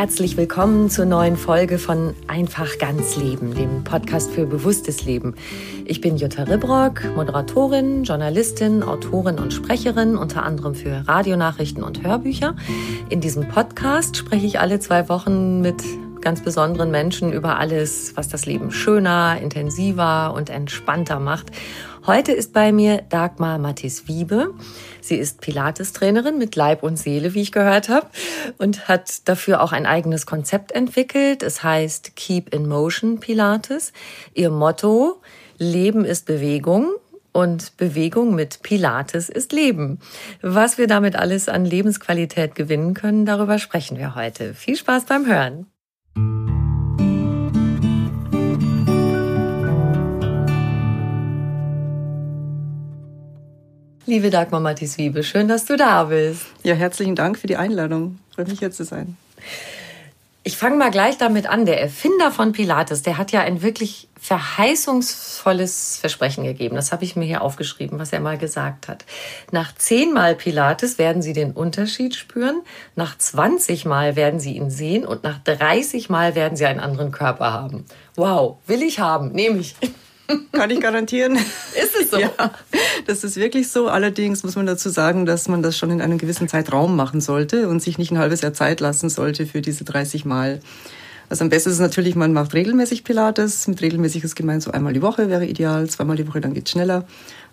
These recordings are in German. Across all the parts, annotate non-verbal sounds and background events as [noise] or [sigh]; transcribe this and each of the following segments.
Herzlich willkommen zur neuen Folge von Einfach ganz Leben, dem Podcast für bewusstes Leben. Ich bin Jutta Ribrock, Moderatorin, Journalistin, Autorin und Sprecherin, unter anderem für Radionachrichten und Hörbücher. In diesem Podcast spreche ich alle zwei Wochen mit ganz besonderen Menschen über alles, was das Leben schöner, intensiver und entspannter macht. Heute ist bei mir Dagmar Mathis Wiebe. Sie ist Pilates-Trainerin mit Leib und Seele, wie ich gehört habe, und hat dafür auch ein eigenes Konzept entwickelt. Es heißt Keep in Motion Pilates. Ihr Motto, Leben ist Bewegung. Und Bewegung mit Pilates ist Leben. Was wir damit alles an Lebensqualität gewinnen können, darüber sprechen wir heute. Viel Spaß beim Hören. Liebe Dagmar Mathis Wiebe, schön, dass du da bist. Ja, herzlichen Dank für die Einladung. Freut mich hier zu sein. Ich fange mal gleich damit an. Der Erfinder von Pilates, der hat ja ein wirklich verheißungsvolles Versprechen gegeben. Das habe ich mir hier aufgeschrieben, was er mal gesagt hat. Nach zehnmal Pilates werden Sie den Unterschied spüren, nach 20 Mal werden Sie ihn sehen und nach 30 Mal werden Sie einen anderen Körper haben. Wow, will ich haben, nehme ich. [laughs] Kann ich garantieren. Ist es so? Ja, das ist wirklich so. Allerdings muss man dazu sagen, dass man das schon in einem gewissen Zeitraum machen sollte und sich nicht ein halbes Jahr Zeit lassen sollte für diese 30 Mal. Also am besten ist es natürlich, man macht regelmäßig Pilates. Mit regelmäßig ist gemeint so einmal die Woche wäre ideal, zweimal die Woche, dann geht schneller.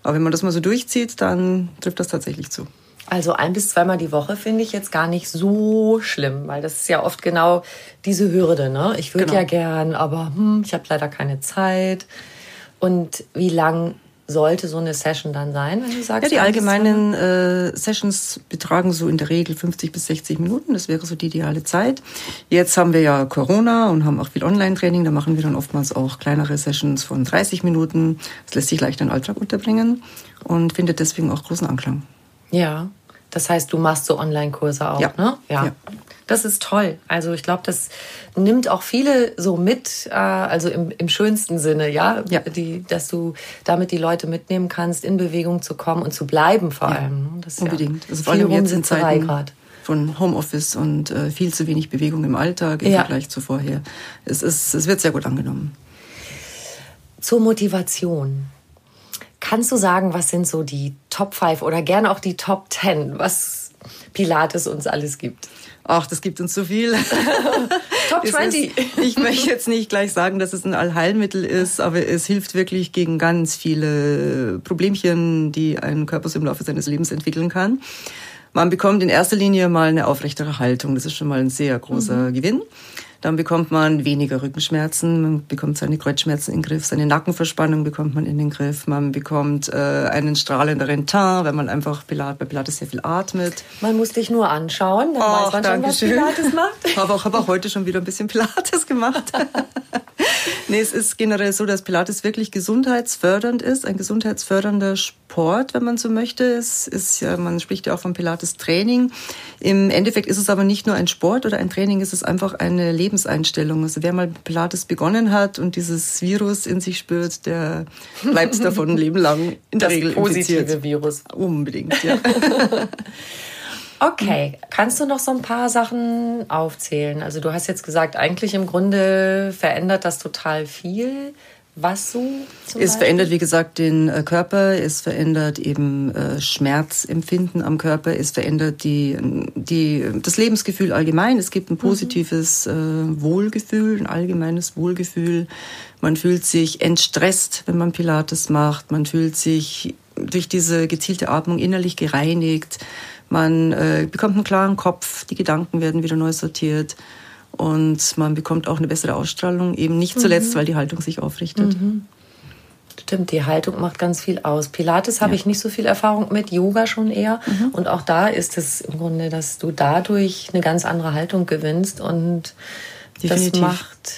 Aber wenn man das mal so durchzieht, dann trifft das tatsächlich zu. Also ein bis zweimal die Woche finde ich jetzt gar nicht so schlimm, weil das ist ja oft genau diese Hürde. Ne? Ich würde Genau. ja gern, aber hm, ich habe leider keine Zeit. Und wie lang sollte so eine Session dann sein, wenn du sagst? Ja, die allgemeinen äh, Sessions betragen so in der Regel 50 bis 60 Minuten. Das wäre so die ideale Zeit. Jetzt haben wir ja Corona und haben auch viel Online-Training. Da machen wir dann oftmals auch kleinere Sessions von 30 Minuten. Das lässt sich leicht in den Alltag unterbringen und findet deswegen auch großen Anklang. Ja, das heißt, du machst so Online-Kurse auch, Ja. ne? Ja. Das ist toll. Also ich glaube, das nimmt auch viele so mit, äh, also im, im schönsten Sinne, ja, Ja. Die, dass du damit die Leute mitnehmen kannst, in Bewegung zu kommen und zu bleiben vor Ja, allem. ne? Das Unbedingt. Ja Also vor allem jetzt in Zeiten grad. von Homeoffice und äh, viel zu wenig Bewegung im Alltag im Ja. Vergleich zu vorher. Es, ist, es wird sehr gut angenommen. Zur Motivation. Kannst du sagen, was sind so die Top 5 oder gerne auch die Top 10, was Pilates uns alles gibt? Ach, das gibt uns so viel. [laughs] Top Es 20. Ist, ich möchte jetzt nicht gleich sagen, dass es ein Allheilmittel ist, aber es hilft wirklich gegen ganz viele Problemchen, die ein Körper im Laufe seines Lebens entwickeln kann. Man bekommt in erster Linie mal eine aufrechtere Haltung. Das ist schon mal ein sehr großer Gewinn. Dann bekommt man weniger Rückenschmerzen, man bekommt seine Kreuzschmerzen in den Griff, seine Nackenverspannung bekommt man in den Griff, man bekommt äh, einen strahlenderen Teint, wenn man einfach Pilat, bei Pilates sehr viel atmet. Man muss dich nur anschauen, dann weiß man schon, was Pilates macht. habe auch, hab auch heute schon wieder ein bisschen Pilates gemacht. [laughs] Nee, es ist generell so, dass Pilates wirklich gesundheitsfördernd ist, ein gesundheitsfördernder Sport, wenn man so möchte. Es ist ja, man spricht ja auch von Pilates-Training. Im Endeffekt ist es aber nicht nur ein Sport oder ein Training, es ist einfach eine Lebenseinstellung. Also wer mal Pilates begonnen hat und dieses Virus in sich spürt, der bleibt [laughs] davon ein Leben lang in der das Regel positive infiziert. Virus. Unbedingt, ja. [laughs] Okay, kannst du noch so ein paar Sachen aufzählen? Also du hast jetzt gesagt, eigentlich im Grunde verändert das total viel. Was so? Es verändert, wie gesagt, den äh, Körper, es verändert eben äh, Schmerzempfinden am Körper, es verändert die, die, das Lebensgefühl allgemein. Es gibt ein positives äh, Wohlgefühl, ein allgemeines Wohlgefühl. Man fühlt sich entstresst, wenn man Pilates macht. Man fühlt sich durch diese gezielte Atmung innerlich gereinigt. Man äh, bekommt einen klaren Kopf, die Gedanken werden wieder neu sortiert. Und man bekommt auch eine bessere Ausstrahlung, eben nicht zuletzt, weil die Haltung sich aufrichtet. Stimmt, die Haltung macht ganz viel aus. Pilates habe ich nicht so viel Erfahrung mit, Yoga schon eher. Und auch da ist es im Grunde, dass du dadurch eine ganz andere Haltung gewinnst. Und Definitiv. das macht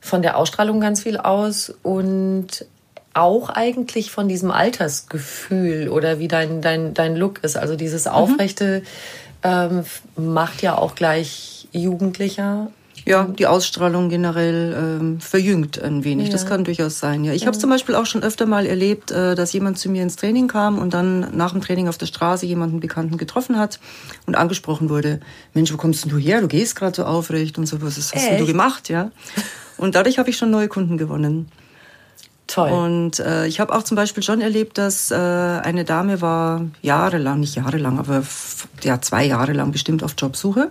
von der Ausstrahlung ganz viel aus und auch eigentlich von diesem Altersgefühl oder wie dein, dein, dein Look ist. Also dieses Aufrechte ähm, macht ja auch gleich Jugendlicher. Ja, die Ausstrahlung generell ähm, verjüngt ein wenig. Das kann durchaus sein. Ja, ich habe zum Beispiel auch schon öfter mal erlebt, äh, dass jemand zu mir ins Training kam und dann nach dem Training auf der Straße jemanden Bekannten getroffen hat und angesprochen wurde: Mensch, wo kommst denn du her? Du gehst gerade so aufrecht und so. Was hast denn du Echt? gemacht? Ja. Und dadurch habe ich schon neue Kunden gewonnen. Toll. Und äh, ich habe auch zum Beispiel schon erlebt, dass äh, eine Dame war jahrelang, nicht jahrelang, aber ja zwei Jahre lang bestimmt auf Jobsuche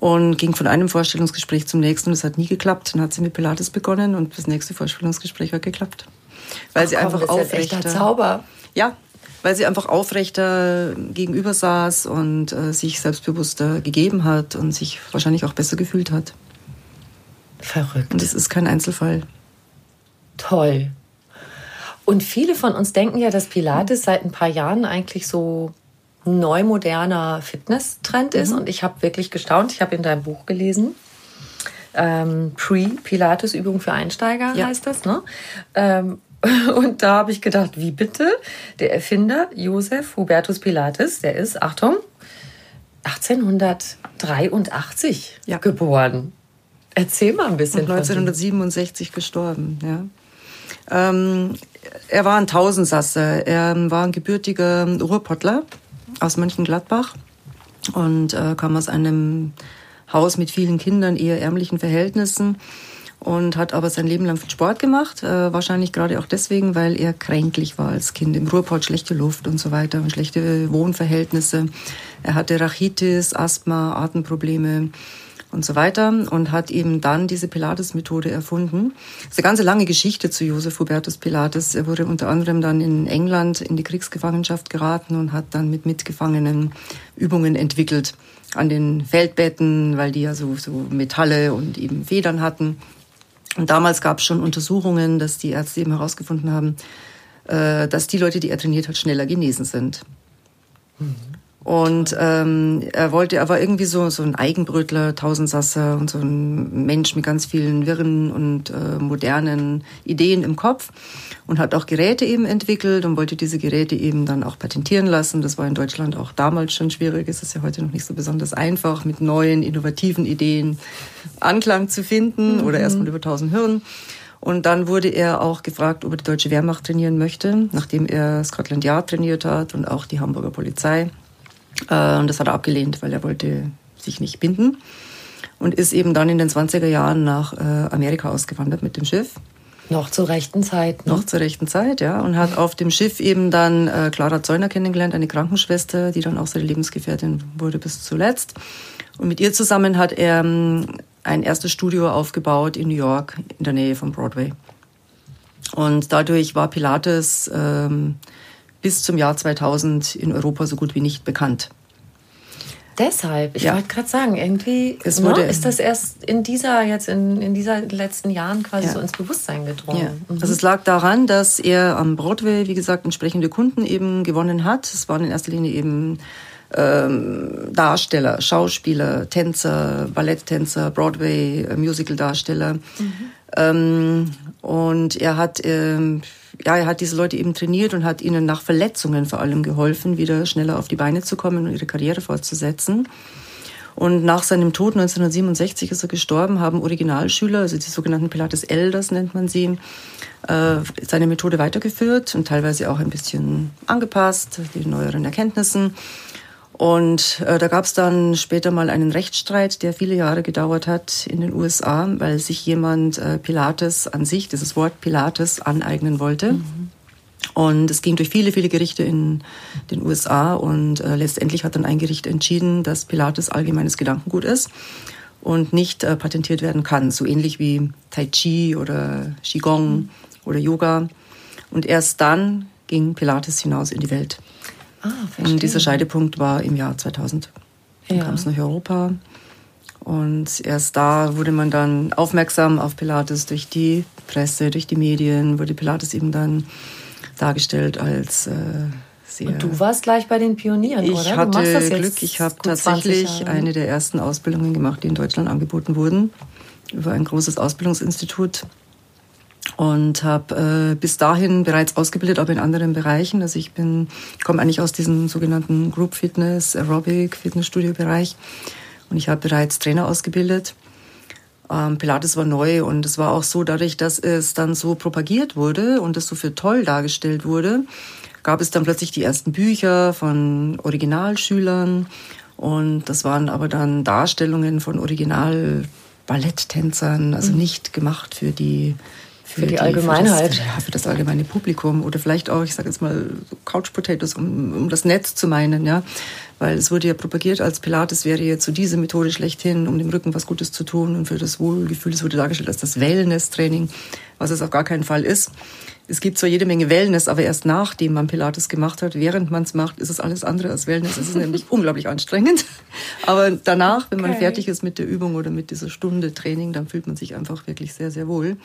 und ging von einem Vorstellungsgespräch zum nächsten und es hat nie geklappt. Dann hat sie mit Pilates begonnen und das nächste Vorstellungsgespräch hat geklappt. Weil sie Komm, einfach das ist aufrechter... Zauber. Ja, weil sie einfach aufrechter gegenüber saß und äh, sich selbstbewusster gegeben hat und sich wahrscheinlich auch besser gefühlt hat. Verrückt. Und es ist kein Einzelfall. Toll. Und viele von uns denken ja, dass Pilates seit ein paar Jahren eigentlich so neu moderner Fitness-Trend ist. Und ich habe wirklich gestaunt. Ich habe in deinem Buch gelesen. Ähm, Pre-Pilates-Übung für Einsteiger Ja. heißt das, ne? Ähm, [laughs] und da habe ich gedacht, wie bitte? Der Erfinder Josef Hubertus Pilates, der ist, Achtung, 1883 Ja. geboren. Erzähl mal ein bisschen. Und von dem. 1967 gestorben, ja. Ähm, er war ein Tausendsasser. Er war ein gebürtiger Ruhrpottler aus Mönchengladbach und äh, kam aus einem Haus mit vielen Kindern, eher ärmlichen Verhältnissen und hat aber sein Leben lang Sport gemacht. Äh, wahrscheinlich gerade auch deswegen, weil er kränklich war als Kind. Im Ruhrpott schlechte Luft und so weiter und schlechte Wohnverhältnisse. Er hatte Rachitis, Asthma, Atemprobleme und so weiter und hat eben dann diese Pilates-Methode erfunden. Das ist eine ganz lange Geschichte zu Josef Hubertus Pilates. Er wurde unter anderem dann in England in die Kriegsgefangenschaft geraten und hat dann mit Mitgefangenen Übungen entwickelt an den Feldbetten, weil die ja so, so Metalle und eben Federn hatten. Und damals gab es schon Untersuchungen, dass die Ärzte eben herausgefunden haben, äh, dass die Leute, die er trainiert hat, schneller genesen sind. Und ähm, er wollte, er war irgendwie so, so ein Eigenbrötler, Tausendsasser und so ein Mensch mit ganz vielen wirren und äh, modernen Ideen im Kopf und hat auch Geräte eben entwickelt und wollte diese Geräte eben dann auch patentieren lassen. Das war in Deutschland auch damals schon schwierig. Es ist ja heute noch nicht so besonders einfach, mit neuen, innovativen Ideen Anklang zu finden oder erstmal über tausend Hürden. Und dann wurde er auch gefragt, ob er die deutsche Wehrmacht trainieren möchte, nachdem er Scotland Yard trainiert hat und auch die Hamburger Polizei. Äh, Und das hat er abgelehnt, weil er wollte sich nicht binden. Und ist eben dann in den 20er Jahren nach äh, Amerika ausgewandert mit dem Schiff. Noch zur rechten Zeit. Ne? Noch zur rechten Zeit, ja. Und hat auf dem Schiff eben dann äh, Clara Zeuner kennengelernt, eine Krankenschwester, die dann auch seine Lebensgefährtin wurde bis zuletzt. Und mit ihr zusammen hat er ähm, ein erstes Studio aufgebaut in New York, in der Nähe von Broadway. Und dadurch war Pilates ähm, bis zum Jahr 2000 in Europa so gut wie nicht bekannt. Deshalb, ich Ja. wollte gerade sagen, irgendwie ne, ist das erst in dieser, jetzt in, in dieser letzten Jahren quasi Ja. so ins Bewusstsein gedrungen. Ja. Mhm. Also es lag daran, dass er am Broadway, wie gesagt, entsprechende Kunden eben gewonnen hat. Es waren in erster Linie eben ähm, Darsteller, Schauspieler, Tänzer, Balletttänzer, Broadway, äh, Musicaldarsteller. Mhm. Ähm, und er hat, ähm, ja, er hat diese Leute eben trainiert und hat ihnen nach Verletzungen vor allem geholfen, wieder schneller auf die Beine zu kommen und ihre Karriere fortzusetzen. Und nach seinem Tod 1967 ist er gestorben, haben Originalschüler, also die sogenannten Pilates Elders nennt man sie, äh, seine Methode weitergeführt und teilweise auch ein bisschen angepasst, die neueren Erkenntnissen. Und äh, da gab es dann später mal einen Rechtsstreit, der viele Jahre gedauert hat in den USA, weil sich jemand äh, Pilates an sich, dieses Wort Pilates, aneignen wollte. Mhm. Und es ging durch viele, viele Gerichte in den USA und äh, letztendlich hat dann ein Gericht entschieden, dass Pilates allgemeines Gedankengut ist und nicht äh, patentiert werden kann, so ähnlich wie Tai Chi oder Qigong mhm. oder Yoga. Und erst dann ging Pilates hinaus in die Welt. Ah, und dieser Scheidepunkt war im Jahr 2000. Dann ja. kam es nach Europa. Und erst da wurde man dann aufmerksam auf Pilates durch die Presse, durch die Medien, wurde Pilates eben dann dargestellt als äh, sehr. Und du warst gleich bei den Pionieren, ich oder? Ich hatte Glück, ich habe tatsächlich eine der ersten Ausbildungen gemacht, die in Deutschland angeboten wurden, über ein großes Ausbildungsinstitut und habe äh, bis dahin bereits ausgebildet, aber in anderen Bereichen. Also ich bin, komme eigentlich aus diesem sogenannten Group Fitness, Aerobic, Fitnessstudio Bereich und ich habe bereits Trainer ausgebildet. Ähm, Pilates war neu und es war auch so, dadurch, dass es dann so propagiert wurde und es so für toll dargestellt wurde, gab es dann plötzlich die ersten Bücher von Originalschülern und das waren aber dann Darstellungen von Original Balletttänzern, also mhm. nicht gemacht für die für, für die, die, Allgemeinheit. Für das, ja, für das allgemeine Publikum oder vielleicht auch, ich sage jetzt mal, Couch Potatoes, um, um das Netz zu meinen, ja. Weil es wurde ja propagiert, als Pilates wäre jetzt so diese Methode schlechthin, um dem Rücken was Gutes zu tun und für das Wohlgefühl. Es wurde dargestellt als das Wellness-Training, was es auf gar keinen Fall ist. Es gibt zwar jede Menge Wellness, aber erst nachdem man Pilates gemacht hat, während man es macht, ist es alles andere als Wellness. Es ist nämlich [laughs] unglaublich anstrengend. Aber danach, wenn man okay. fertig ist mit der Übung oder mit dieser Stunde Training, dann fühlt man sich einfach wirklich sehr, sehr wohl.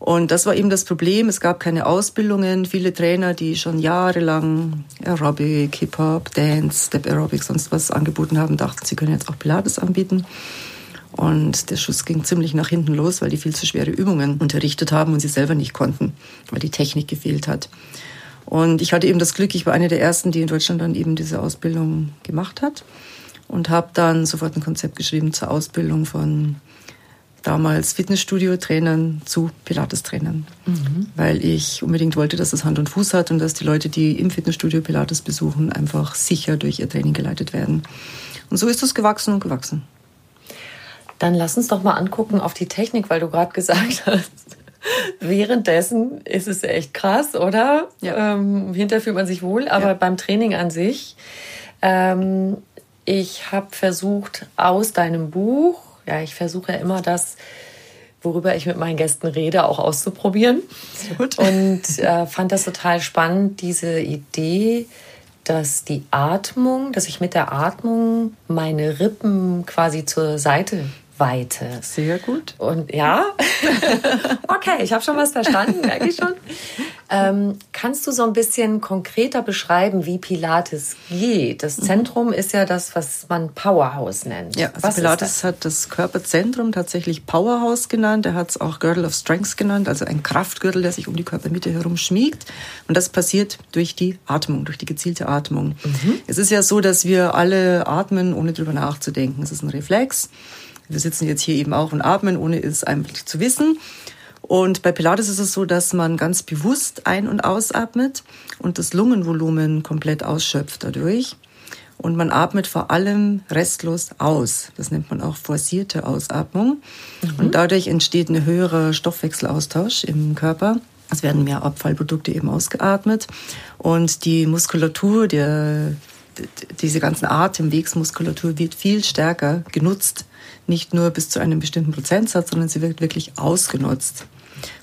Und das war eben das Problem. Es gab keine Ausbildungen. Viele Trainer, die schon jahrelang Aerobic, Hip-Hop, Dance, Step Aerobic, sonst was angeboten haben, dachten, sie können jetzt auch Pilates anbieten. Und der Schuss ging ziemlich nach hinten los, weil die viel zu schwere Übungen unterrichtet haben und sie selber nicht konnten, weil die Technik gefehlt hat. Und ich hatte eben das Glück, ich war eine der ersten, die in Deutschland dann eben diese Ausbildung gemacht hat und habe dann sofort ein Konzept geschrieben zur Ausbildung von damals Fitnessstudio-Trainern zu Pilates-Trainern, mhm. weil ich unbedingt wollte, dass es Hand und Fuß hat und dass die Leute, die im Fitnessstudio Pilates besuchen, einfach sicher durch ihr Training geleitet werden. Und so ist es gewachsen und gewachsen. Dann lass uns doch mal angucken auf die Technik, weil du gerade gesagt hast, währenddessen ist es echt krass, oder? Ja. Ähm, hinterher fühlt man sich wohl, aber ja. beim Training an sich, ähm, ich habe versucht, aus deinem Buch ja, ich versuche immer das, worüber ich mit meinen Gästen rede, auch auszuprobieren. Gut. Und äh, fand das total spannend, diese Idee, dass die Atmung, dass ich mit der Atmung meine Rippen quasi zur Seite Weite. Sehr gut. Und ja, [laughs] okay, ich habe schon was verstanden, merke ich schon. Ähm, kannst du so ein bisschen konkreter beschreiben, wie Pilates geht? Das mhm. Zentrum ist ja das, was man Powerhouse nennt. Ja, also was Pilates hat das Körperzentrum tatsächlich Powerhouse genannt. Er hat es auch Girdle of Strength genannt, also ein Kraftgürtel, der sich um die Körpermitte herum schmiegt. Und das passiert durch die Atmung, durch die gezielte Atmung. Mhm. Es ist ja so, dass wir alle atmen, ohne drüber nachzudenken. Es ist ein Reflex. Wir sitzen jetzt hier eben auch und atmen, ohne es eigentlich zu wissen. Und bei Pilates ist es so, dass man ganz bewusst ein- und ausatmet und das Lungenvolumen komplett ausschöpft dadurch. Und man atmet vor allem restlos aus. Das nennt man auch forcierte Ausatmung. Mhm. Und dadurch entsteht ein höherer Stoffwechselaustausch im Körper. Es werden mehr Abfallprodukte eben ausgeatmet. Und die Muskulatur, der, diese ganzen Atemwegsmuskulatur wird viel stärker genutzt nicht nur bis zu einem bestimmten Prozentsatz, sondern sie wird wirklich ausgenutzt.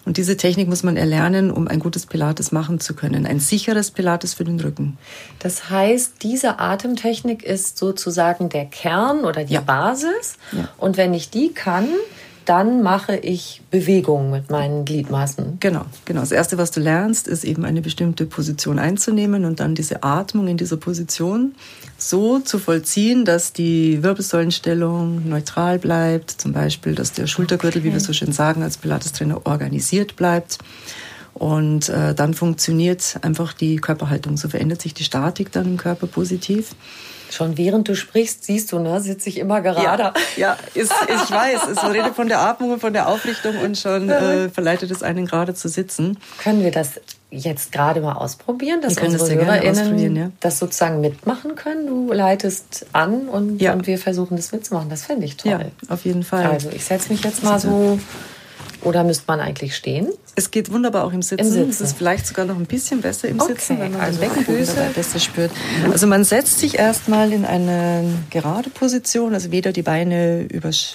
Und diese Technik muss man erlernen, um ein gutes Pilates machen zu können. Ein sicheres Pilates für den Rücken. Das heißt, diese Atemtechnik ist sozusagen der Kern oder die ja. Basis. Ja. Und wenn ich die kann, dann mache ich Bewegungen mit meinen Gliedmaßen. Genau, genau. Das Erste, was du lernst, ist eben eine bestimmte Position einzunehmen und dann diese Atmung in dieser Position so zu vollziehen, dass die Wirbelsäulenstellung neutral bleibt. Zum Beispiel, dass der Schultergürtel, okay. wie wir so schön sagen, als Pilates-Trainer organisiert bleibt. Und äh, dann funktioniert einfach die Körperhaltung. So verändert sich die Statik dann im Körper positiv. Schon während du sprichst, siehst du, ne, sitze ich immer gerade. Ja, ja ist, ich weiß. Es redet von der Atmung und von der Aufrichtung und schon äh, verleitet es einen gerade zu sitzen. Können wir das jetzt gerade mal ausprobieren, dass wir unsere das HörerInnen ja. das sozusagen mitmachen können? Du leitest an und, ja. und wir versuchen das mitzumachen. Das fände ich toll. Ja, auf jeden Fall. Also ich setze mich jetzt mal so oder müsste man eigentlich stehen? Es geht wunderbar auch im Sitzen. Im Sitzen. Es ist vielleicht sogar noch ein bisschen besser im okay. Sitzen, wenn man also Beckenfüße besser spürt. Also man setzt sich erstmal in eine gerade Position, also weder die Beine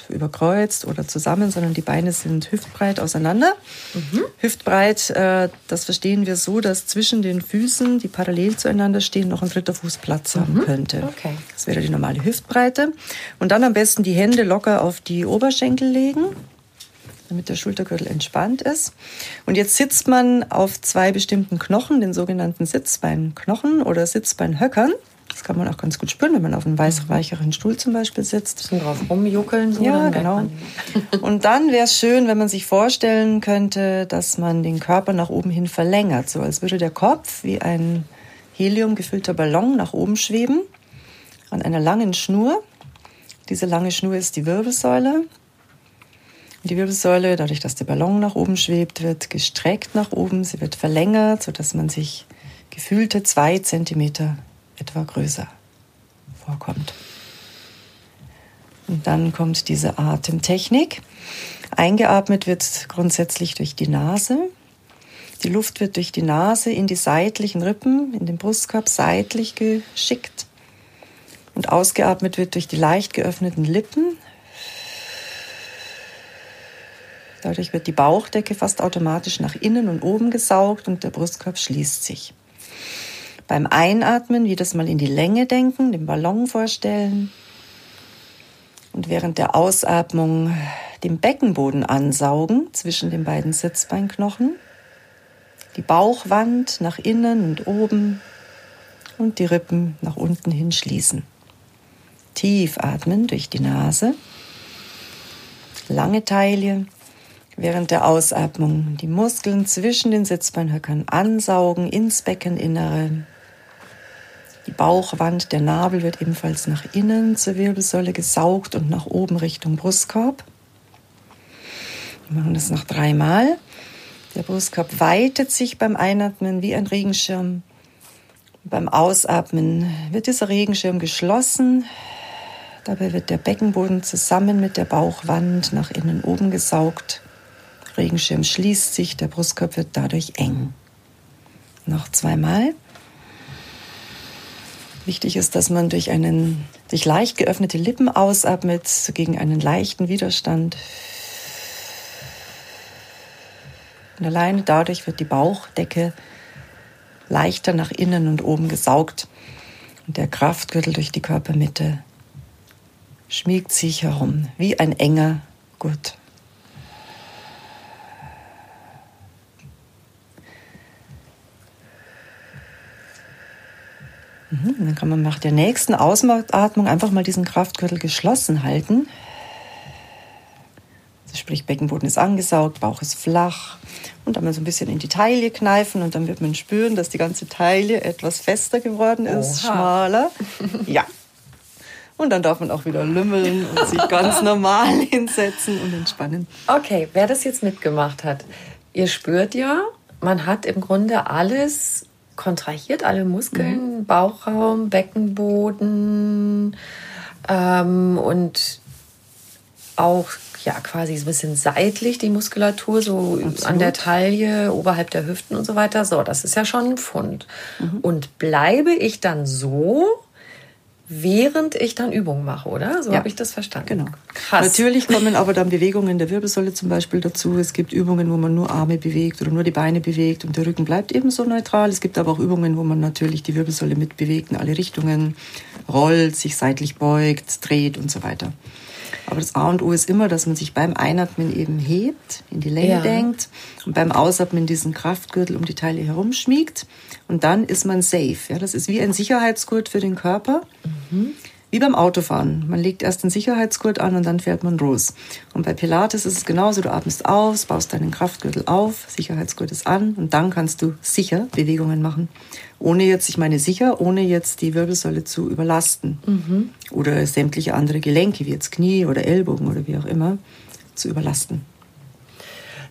überkreuzt oder zusammen, sondern die Beine sind hüftbreit auseinander. Mhm. Hüftbreit, äh, das verstehen wir so, dass zwischen den Füßen, die parallel zueinander stehen, noch ein dritter Fuß Platz haben mhm. könnte. Okay. Das wäre die normale Hüftbreite. Und dann am besten die Hände locker auf die Oberschenkel legen damit der Schultergürtel entspannt ist. Und jetzt sitzt man auf zwei bestimmten Knochen, den sogenannten Sitzbeinknochen oder Sitzbeinhöckern. Das kann man auch ganz gut spüren, wenn man auf einem weicheren Stuhl zum Beispiel sitzt. Bisschen drauf rumjuckeln. So ja, genau. [laughs] Und dann wäre es schön, wenn man sich vorstellen könnte, dass man den Körper nach oben hin verlängert. So als würde der Kopf wie ein heliumgefüllter Ballon nach oben schweben an einer langen Schnur. Diese lange Schnur ist die Wirbelsäule. Die Wirbelsäule, dadurch, dass der Ballon nach oben schwebt, wird gestreckt nach oben. Sie wird verlängert, sodass man sich gefühlte zwei Zentimeter etwa größer vorkommt. Und dann kommt diese Atemtechnik. Eingeatmet wird grundsätzlich durch die Nase. Die Luft wird durch die Nase in die seitlichen Rippen, in den Brustkorb seitlich geschickt. Und ausgeatmet wird durch die leicht geöffneten Lippen, Dadurch wird die Bauchdecke fast automatisch nach innen und oben gesaugt und der Brustkorb schließt sich. Beim Einatmen wieder mal in die Länge denken, den Ballon vorstellen und während der Ausatmung den Beckenboden ansaugen zwischen den beiden Sitzbeinknochen, die Bauchwand nach innen und oben und die Rippen nach unten hin schließen. Tief atmen durch die Nase, lange Taille während der Ausatmung die Muskeln zwischen den Sitzbeinhöckern ansaugen ins Beckeninnere. Die Bauchwand, der Nabel wird ebenfalls nach innen zur Wirbelsäule gesaugt und nach oben Richtung Brustkorb. Wir machen das noch dreimal. Der Brustkorb weitet sich beim Einatmen wie ein Regenschirm. Beim Ausatmen wird dieser Regenschirm geschlossen. Dabei wird der Beckenboden zusammen mit der Bauchwand nach innen oben gesaugt. Regenschirm schließt sich, der Brustkorb wird dadurch eng. Noch zweimal. Wichtig ist, dass man durch einen durch leicht geöffnete Lippen ausatmet, gegen einen leichten Widerstand. Und alleine dadurch wird die Bauchdecke leichter nach innen und oben gesaugt und der Kraftgürtel durch die Körpermitte schmiegt sich herum wie ein enger Gurt. Mhm, dann kann man nach der nächsten Ausatmung einfach mal diesen Kraftgürtel geschlossen halten. Also sprich, Beckenboden ist angesaugt, Bauch ist flach. Und dann mal so ein bisschen in die Taille kneifen und dann wird man spüren, dass die ganze Taille etwas fester geworden ist, Oha. schmaler. [laughs] Ja. Und dann darf man auch wieder lümmeln und sich ganz [laughs] normal hinsetzen und entspannen. Okay, wer das jetzt mitgemacht hat, ihr spürt ja, man hat im Grunde alles kontrahiert alle Muskeln, mhm. Bauchraum, Beckenboden ähm, und auch ja quasi so ein bisschen seitlich die Muskulatur, so Absolut. an der Taille, oberhalb der Hüften und so weiter. So, das ist ja schon ein Pfund. Mhm. Und bleibe ich dann so, während ich dann Übungen mache, oder? So ja. habe ich das verstanden. Genau. Krass. Natürlich kommen aber dann Bewegungen der Wirbelsäule zum Beispiel dazu. Es gibt Übungen, wo man nur Arme bewegt oder nur die Beine bewegt und der Rücken bleibt ebenso neutral. Es gibt aber auch Übungen, wo man natürlich die Wirbelsäule mitbewegt in alle Richtungen, rollt, sich seitlich beugt, dreht und so weiter. Aber das A und O ist immer, dass man sich beim Einatmen eben hebt, in die Länge ja. denkt und beim Ausatmen diesen Kraftgürtel um die Teile herumschmiegt. Und dann ist man safe. Ja, das ist wie ein Sicherheitsgurt für den Körper. Mhm. Wie beim Autofahren. Man legt erst den Sicherheitsgurt an und dann fährt man los. Und bei Pilates ist es genauso. Du atmest aus, baust deinen Kraftgürtel auf, Sicherheitsgurt ist an und dann kannst du sicher Bewegungen machen. Ohne jetzt, ich meine sicher, ohne jetzt die Wirbelsäule zu überlasten. Mhm. Oder sämtliche andere Gelenke, wie jetzt Knie oder Ellbogen oder wie auch immer, zu überlasten.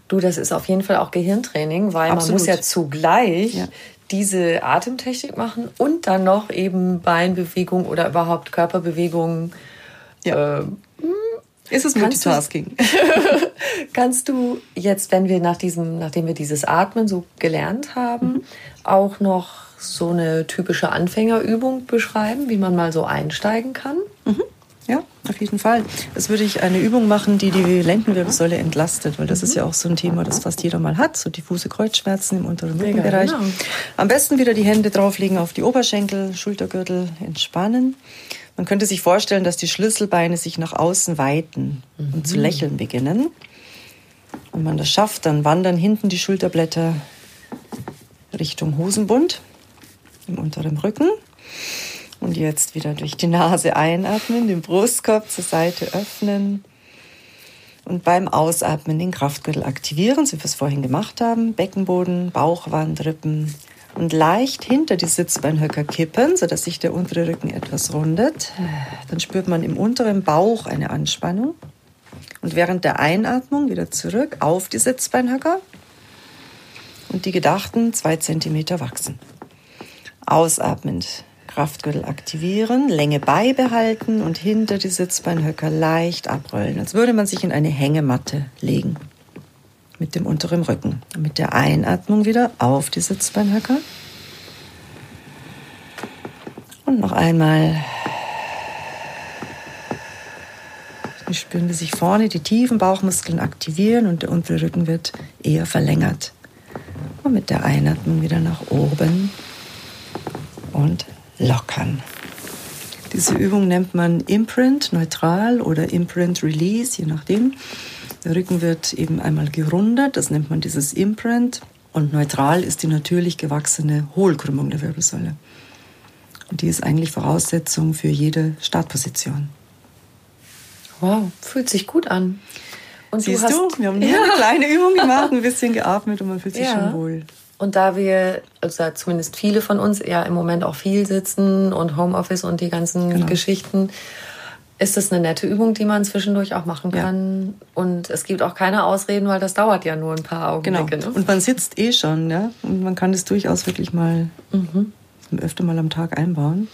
Du, das ist auf jeden Fall auch Gehirntraining, weil Absolut. man muss ja zugleich ja diese Atemtechnik machen und dann noch eben Beinbewegung oder überhaupt Körperbewegung. Ja. Äh, ist es Multitasking? [laughs] kannst du jetzt, wenn wir nach diesem, nachdem wir dieses Atmen so gelernt haben, mhm. auch noch so eine typische Anfängerübung beschreiben, wie man mal so einsteigen kann? Mhm. Auf jeden Fall. Das würde ich eine Übung machen, die die Lendenwirbelsäule entlastet, weil das ist ja auch so ein Thema, das fast jeder mal hat, so diffuse Kreuzschmerzen im unteren Rückenbereich. Genau. Am besten wieder die Hände drauflegen auf die Oberschenkel, Schultergürtel entspannen. Man könnte sich vorstellen, dass die Schlüsselbeine sich nach außen weiten mhm. und zu mhm. lächeln beginnen. Wenn man das schafft, dann wandern hinten die Schulterblätter Richtung Hosenbund im unteren Rücken. Und jetzt wieder durch die Nase einatmen, den Brustkorb zur Seite öffnen. Und beim Ausatmen den Kraftgürtel aktivieren, so wie wir es vorhin gemacht haben. Beckenboden, Bauchwand, Rippen. Und leicht hinter die Sitzbeinhöcker kippen, sodass sich der untere Rücken etwas rundet. Dann spürt man im unteren Bauch eine Anspannung. Und während der Einatmung wieder zurück auf die Sitzbeinhöcker. Und die gedachten zwei Zentimeter wachsen. Ausatmend Kraftgürtel aktivieren, Länge beibehalten und hinter die Sitzbeinhöcker leicht abrollen, als würde man sich in eine Hängematte legen. Mit dem unteren Rücken. mit der Einatmung wieder auf die Sitzbeinhöcker. Und noch einmal. Sie spüren, wie sich vorne die tiefen Bauchmuskeln aktivieren und der untere Rücken wird eher verlängert. Und mit der Einatmung wieder nach oben und lockern. Diese Übung nennt man Imprint neutral oder Imprint Release, je nachdem. Der Rücken wird eben einmal gerundet, das nennt man dieses Imprint. Und neutral ist die natürlich gewachsene Hohlkrümmung der Wirbelsäule. Und die ist eigentlich Voraussetzung für jede Startposition. Wow, fühlt sich gut an. Und Siehst du, hast, du wir haben nur [laughs] ja. eine kleine Übung gemacht, ein bisschen geatmet und man fühlt sich ja. schon wohl. Und da wir, also zumindest viele von uns ja im Moment auch viel sitzen und Homeoffice und die ganzen genau. Geschichten, ist es eine nette Übung, die man zwischendurch auch machen kann. Ja. Und es gibt auch keine Ausreden, weil das dauert ja nur ein paar Augenblicke. Genau. Ne? Und man sitzt eh schon, ja. Und man kann das durchaus wirklich mal mhm. öfter mal am Tag einbauen.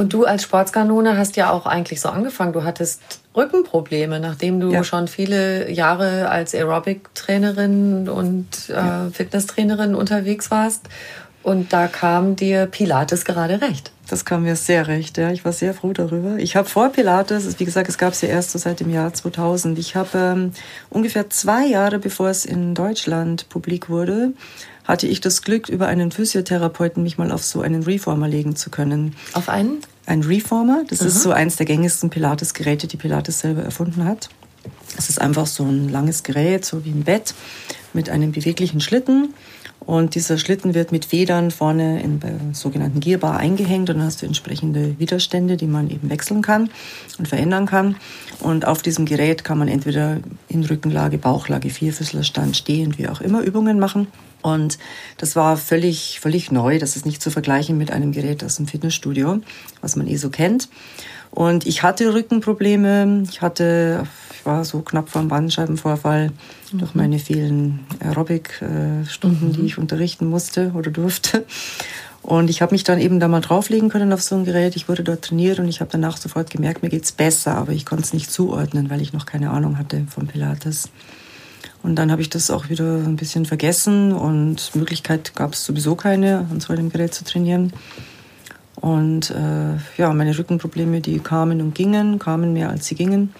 Und du als Sportskanone hast ja auch eigentlich so angefangen. Du hattest Rückenprobleme, nachdem du ja. schon viele Jahre als Aerobic-Trainerin und äh, ja. Fitnesstrainerin unterwegs warst. Und da kam dir Pilates gerade recht. Das kam mir sehr recht, ja. Ich war sehr froh darüber. Ich habe vor Pilates, wie gesagt, es gab es ja erst so seit dem Jahr 2000. Ich habe ähm, ungefähr zwei Jahre, bevor es in Deutschland publik wurde, hatte ich das Glück, über einen Physiotherapeuten mich mal auf so einen Reformer legen zu können. Auf einen? Ein Reformer. Das Aha. ist so eins der gängigsten Pilates-Geräte, die Pilates selber erfunden hat. Es ist einfach so ein langes Gerät, so wie ein Bett, mit einem beweglichen Schlitten. Und dieser Schlitten wird mit Federn vorne in der sogenannten Gearbar eingehängt und dann hast du entsprechende Widerstände, die man eben wechseln kann und verändern kann. Und auf diesem Gerät kann man entweder in Rückenlage, Bauchlage, Vierfüßlerstand, stehend, wie auch immer Übungen machen. Und das war völlig, völlig neu. Das ist nicht zu vergleichen mit einem Gerät aus dem Fitnessstudio, was man eh so kennt. Und ich hatte Rückenprobleme. Ich hatte, ich war so knapp vor dem Bandscheibenvorfall mhm. durch meine vielen Aerobic-Stunden, mhm. die ich unterrichten musste oder durfte. Und ich habe mich dann eben da mal drauflegen können auf so ein Gerät. Ich wurde dort trainiert und ich habe danach sofort gemerkt, mir geht's besser, aber ich konnte es nicht zuordnen, weil ich noch keine Ahnung hatte vom Pilates. Und dann habe ich das auch wieder ein bisschen vergessen und Möglichkeit gab es sowieso keine, an so einem Gerät zu trainieren. Und äh, ja, meine Rückenprobleme, die kamen und gingen, kamen mehr als sie gingen,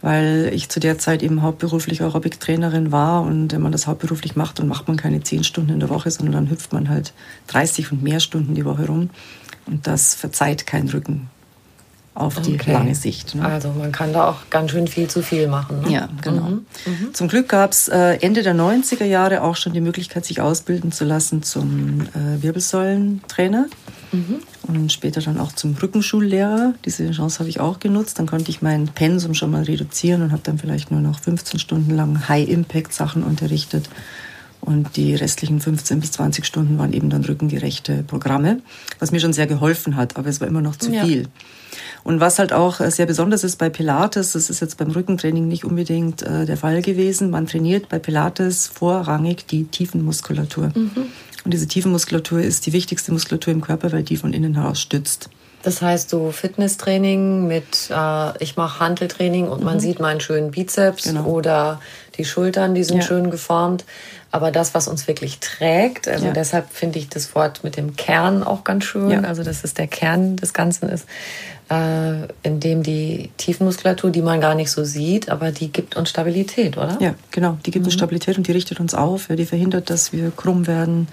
weil ich zu der Zeit eben hauptberuflich Aerobic-Trainerin war. Und wenn man das hauptberuflich macht, dann macht man keine zehn Stunden in der Woche, sondern dann hüpft man halt 30 und mehr Stunden die Woche rum. Und das verzeiht kein Rücken. Auf die okay. lange Sicht. Ne? Also man kann da auch ganz schön viel zu viel machen. Ne? Ja, genau. Mhm. Mhm. Zum Glück gab es äh, Ende der 90er Jahre auch schon die Möglichkeit, sich ausbilden zu lassen zum äh, Wirbelsäulentrainer. Mhm. Und später dann auch zum Rückenschullehrer. Diese Chance habe ich auch genutzt. Dann konnte ich mein Pensum schon mal reduzieren und habe dann vielleicht nur noch 15 Stunden lang High-Impact-Sachen unterrichtet. Und die restlichen 15 bis 20 Stunden waren eben dann rückengerechte Programme, was mir schon sehr geholfen hat, aber es war immer noch zu ja. viel. Und was halt auch äh, sehr besonders ist bei Pilates, das ist jetzt beim Rückentraining nicht unbedingt äh, der Fall gewesen, man trainiert bei Pilates vorrangig die Tiefenmuskulatur. Mhm. Und diese Tiefenmuskulatur ist die wichtigste Muskulatur im Körper, weil die von innen heraus stützt. Das heißt, so Fitnesstraining mit, äh, ich mache Handeltraining und mhm. man sieht meinen schönen Bizeps genau. oder die Schultern, die sind ja. schön geformt. Aber das, was uns wirklich trägt, also ja. deshalb finde ich das Wort mit dem Kern auch ganz schön, ja. also dass es der Kern des Ganzen ist, äh, in dem die Tiefenmuskulatur, die man gar nicht so sieht, aber die gibt uns Stabilität, oder? Ja, genau, die gibt mhm. uns Stabilität und die richtet uns auf, die verhindert, dass wir krumm werden,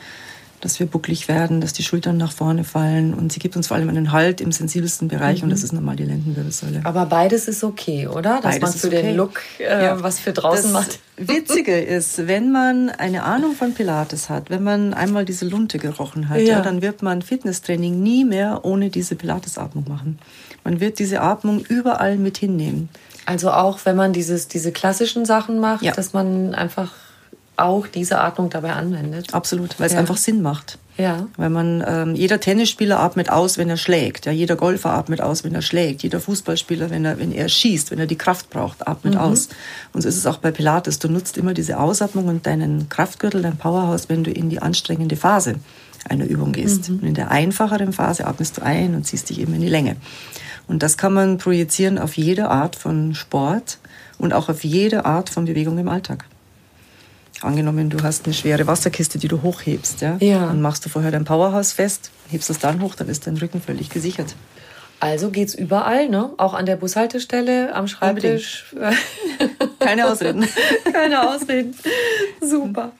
dass wir bucklig werden, dass die Schultern nach vorne fallen und sie gibt uns vor allem einen Halt im sensibelsten Bereich mhm. und das ist normal die Lendenwirbelsäule. Aber beides ist okay, oder? Dass beides man für okay. den Look äh, ja. was für draußen das macht. [laughs] Witzige ist, wenn man eine Ahnung von Pilates hat, wenn man einmal diese Lunte gerochen hat, ja. ja dann wird man Fitnesstraining nie mehr ohne diese Pilatesatmung machen. Man wird diese Atmung überall mit hinnehmen. Also auch wenn man dieses, diese klassischen Sachen macht, dass man einfach auch diese Atmung dabei anwendet. Absolut, weil es einfach Sinn macht. Ja. Weil man, ähm, jeder Tennisspieler atmet aus, wenn er schlägt. Ja, jeder Golfer atmet aus, wenn er schlägt. Jeder Fußballspieler, wenn er, wenn er schießt, wenn er die Kraft braucht, atmet mhm. aus. Und so ist es auch bei Pilates. Du nutzt immer diese Ausatmung und deinen Kraftgürtel, dein Powerhouse, wenn du in die anstrengende Phase einer Übung gehst. Mhm. Und in der einfacheren Phase atmest du ein und ziehst dich eben in die Länge. Und das kann man projizieren auf jede Art von Sport und auch auf jede Art von Bewegung im Alltag. Angenommen, du hast eine schwere Wasserkiste, die du hochhebst, ja? ja. Dann machst du vorher dein Powerhouse fest, hebst es dann hoch, dann ist dein Rücken völlig gesichert. Also geht's überall, ne? Auch an der Bushaltestelle, am Schreibtisch. Keine Ausreden. [laughs] Keine Ausreden. Super.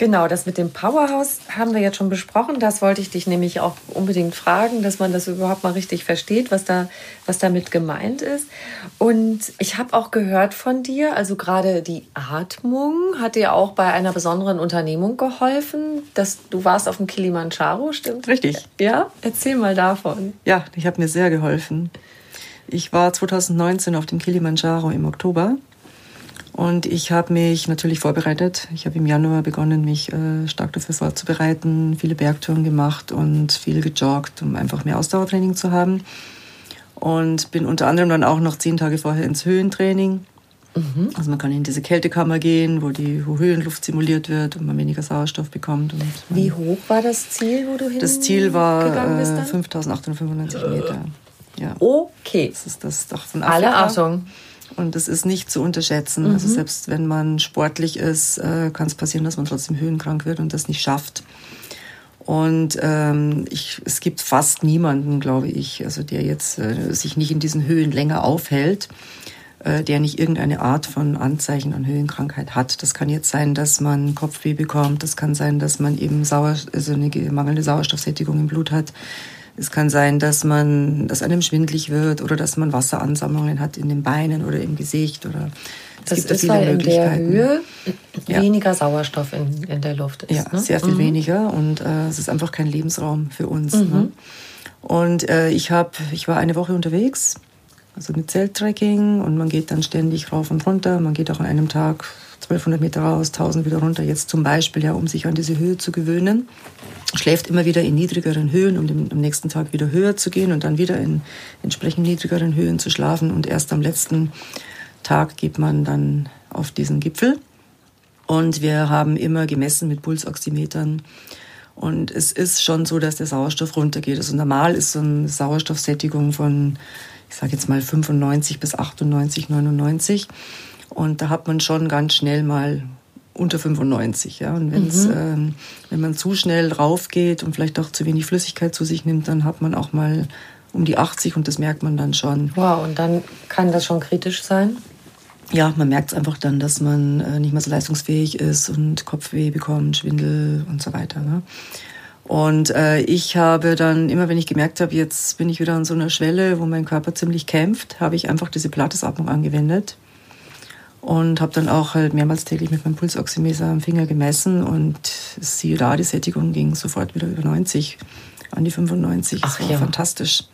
Genau, das mit dem Powerhouse haben wir jetzt schon besprochen. Das wollte ich dich nämlich auch unbedingt fragen, dass man das überhaupt mal richtig versteht, was da, was damit gemeint ist. Und ich habe auch gehört von dir, also gerade die Atmung hat dir auch bei einer besonderen Unternehmung geholfen. Dass du warst auf dem Kilimanjaro, stimmt? Richtig. Ja, erzähl mal davon. Ja, ich habe mir sehr geholfen. Ich war 2019 auf dem Kilimanjaro im Oktober und ich habe mich natürlich vorbereitet. Ich habe im Januar begonnen, mich äh, stark dafür vorzubereiten, viele Bergtouren gemacht und viel gejoggt, um einfach mehr Ausdauertraining zu haben. Und bin unter anderem dann auch noch zehn Tage vorher ins Höhentraining. Mhm. Also man kann in diese Kältekammer gehen, wo die Höhenluft simuliert wird und man weniger Sauerstoff bekommt. Wie hoch war das Ziel, wo du hin Das Ziel war äh, 5895 Meter. Ja. Okay. Das ist das Dach von Afrika. Alle Achtung. Und das ist nicht zu unterschätzen. Also mhm. Also selbst wenn man sportlich ist, äh, kann es passieren, dass man trotzdem höhenkrank wird und das nicht schafft. Und ähm, ich, es gibt fast niemanden, glaube ich, also der jetzt äh, sich nicht in diesen Höhen länger aufhält, äh, der nicht irgendeine Art von Anzeichen an Höhenkrankheit hat. Das kann jetzt sein, dass man Kopfweh bekommt. Das kann sein, dass man eben Sauer, also eine mangelnde Sauerstoffsättigung im Blut hat. Es kann sein, dass man, dass einem schwindlig wird oder dass man Wasseransammlungen hat in den Beinen oder im Gesicht oder es das gibt ist viele weil in der Höhe ja. weniger Sauerstoff in, in der Luft ist. Ja, ne? sehr viel mhm. weniger und äh, es ist einfach kein Lebensraum für uns. Mhm. Ne? Und äh, ich habe, ich war eine Woche unterwegs, also mit Zelttrekking und man geht dann ständig rauf und runter. Man geht auch an einem Tag 1200 Meter raus, 1000 wieder runter. Jetzt zum Beispiel, ja, um sich an diese Höhe zu gewöhnen schläft immer wieder in niedrigeren Höhen, um den, am nächsten Tag wieder höher zu gehen und dann wieder in entsprechend niedrigeren Höhen zu schlafen. Und erst am letzten Tag geht man dann auf diesen Gipfel. Und wir haben immer gemessen mit Pulsoximetern. Und es ist schon so, dass der Sauerstoff runtergeht. Also normal ist so eine Sauerstoffsättigung von, ich sage jetzt mal 95 bis 98, 99. Und da hat man schon ganz schnell mal unter 95. Ja? Und wenn's, mhm. ähm, wenn man zu schnell raufgeht und vielleicht auch zu wenig Flüssigkeit zu sich nimmt, dann hat man auch mal um die 80 und das merkt man dann schon. Wow, und dann kann das schon kritisch sein? Ja, man merkt es einfach dann, dass man äh, nicht mehr so leistungsfähig ist und Kopfweh bekommt, Schwindel und so weiter. Ne? Und äh, ich habe dann immer, wenn ich gemerkt habe, jetzt bin ich wieder an so einer Schwelle, wo mein Körper ziemlich kämpft, habe ich einfach diese Pilatesatmung angewendet und habe dann auch halt mehrmals täglich mit meinem Pulsoximeter am Finger gemessen und siehe da, die Sättigung ging sofort wieder über 90, an die 95. Ach das war ja. fantastisch.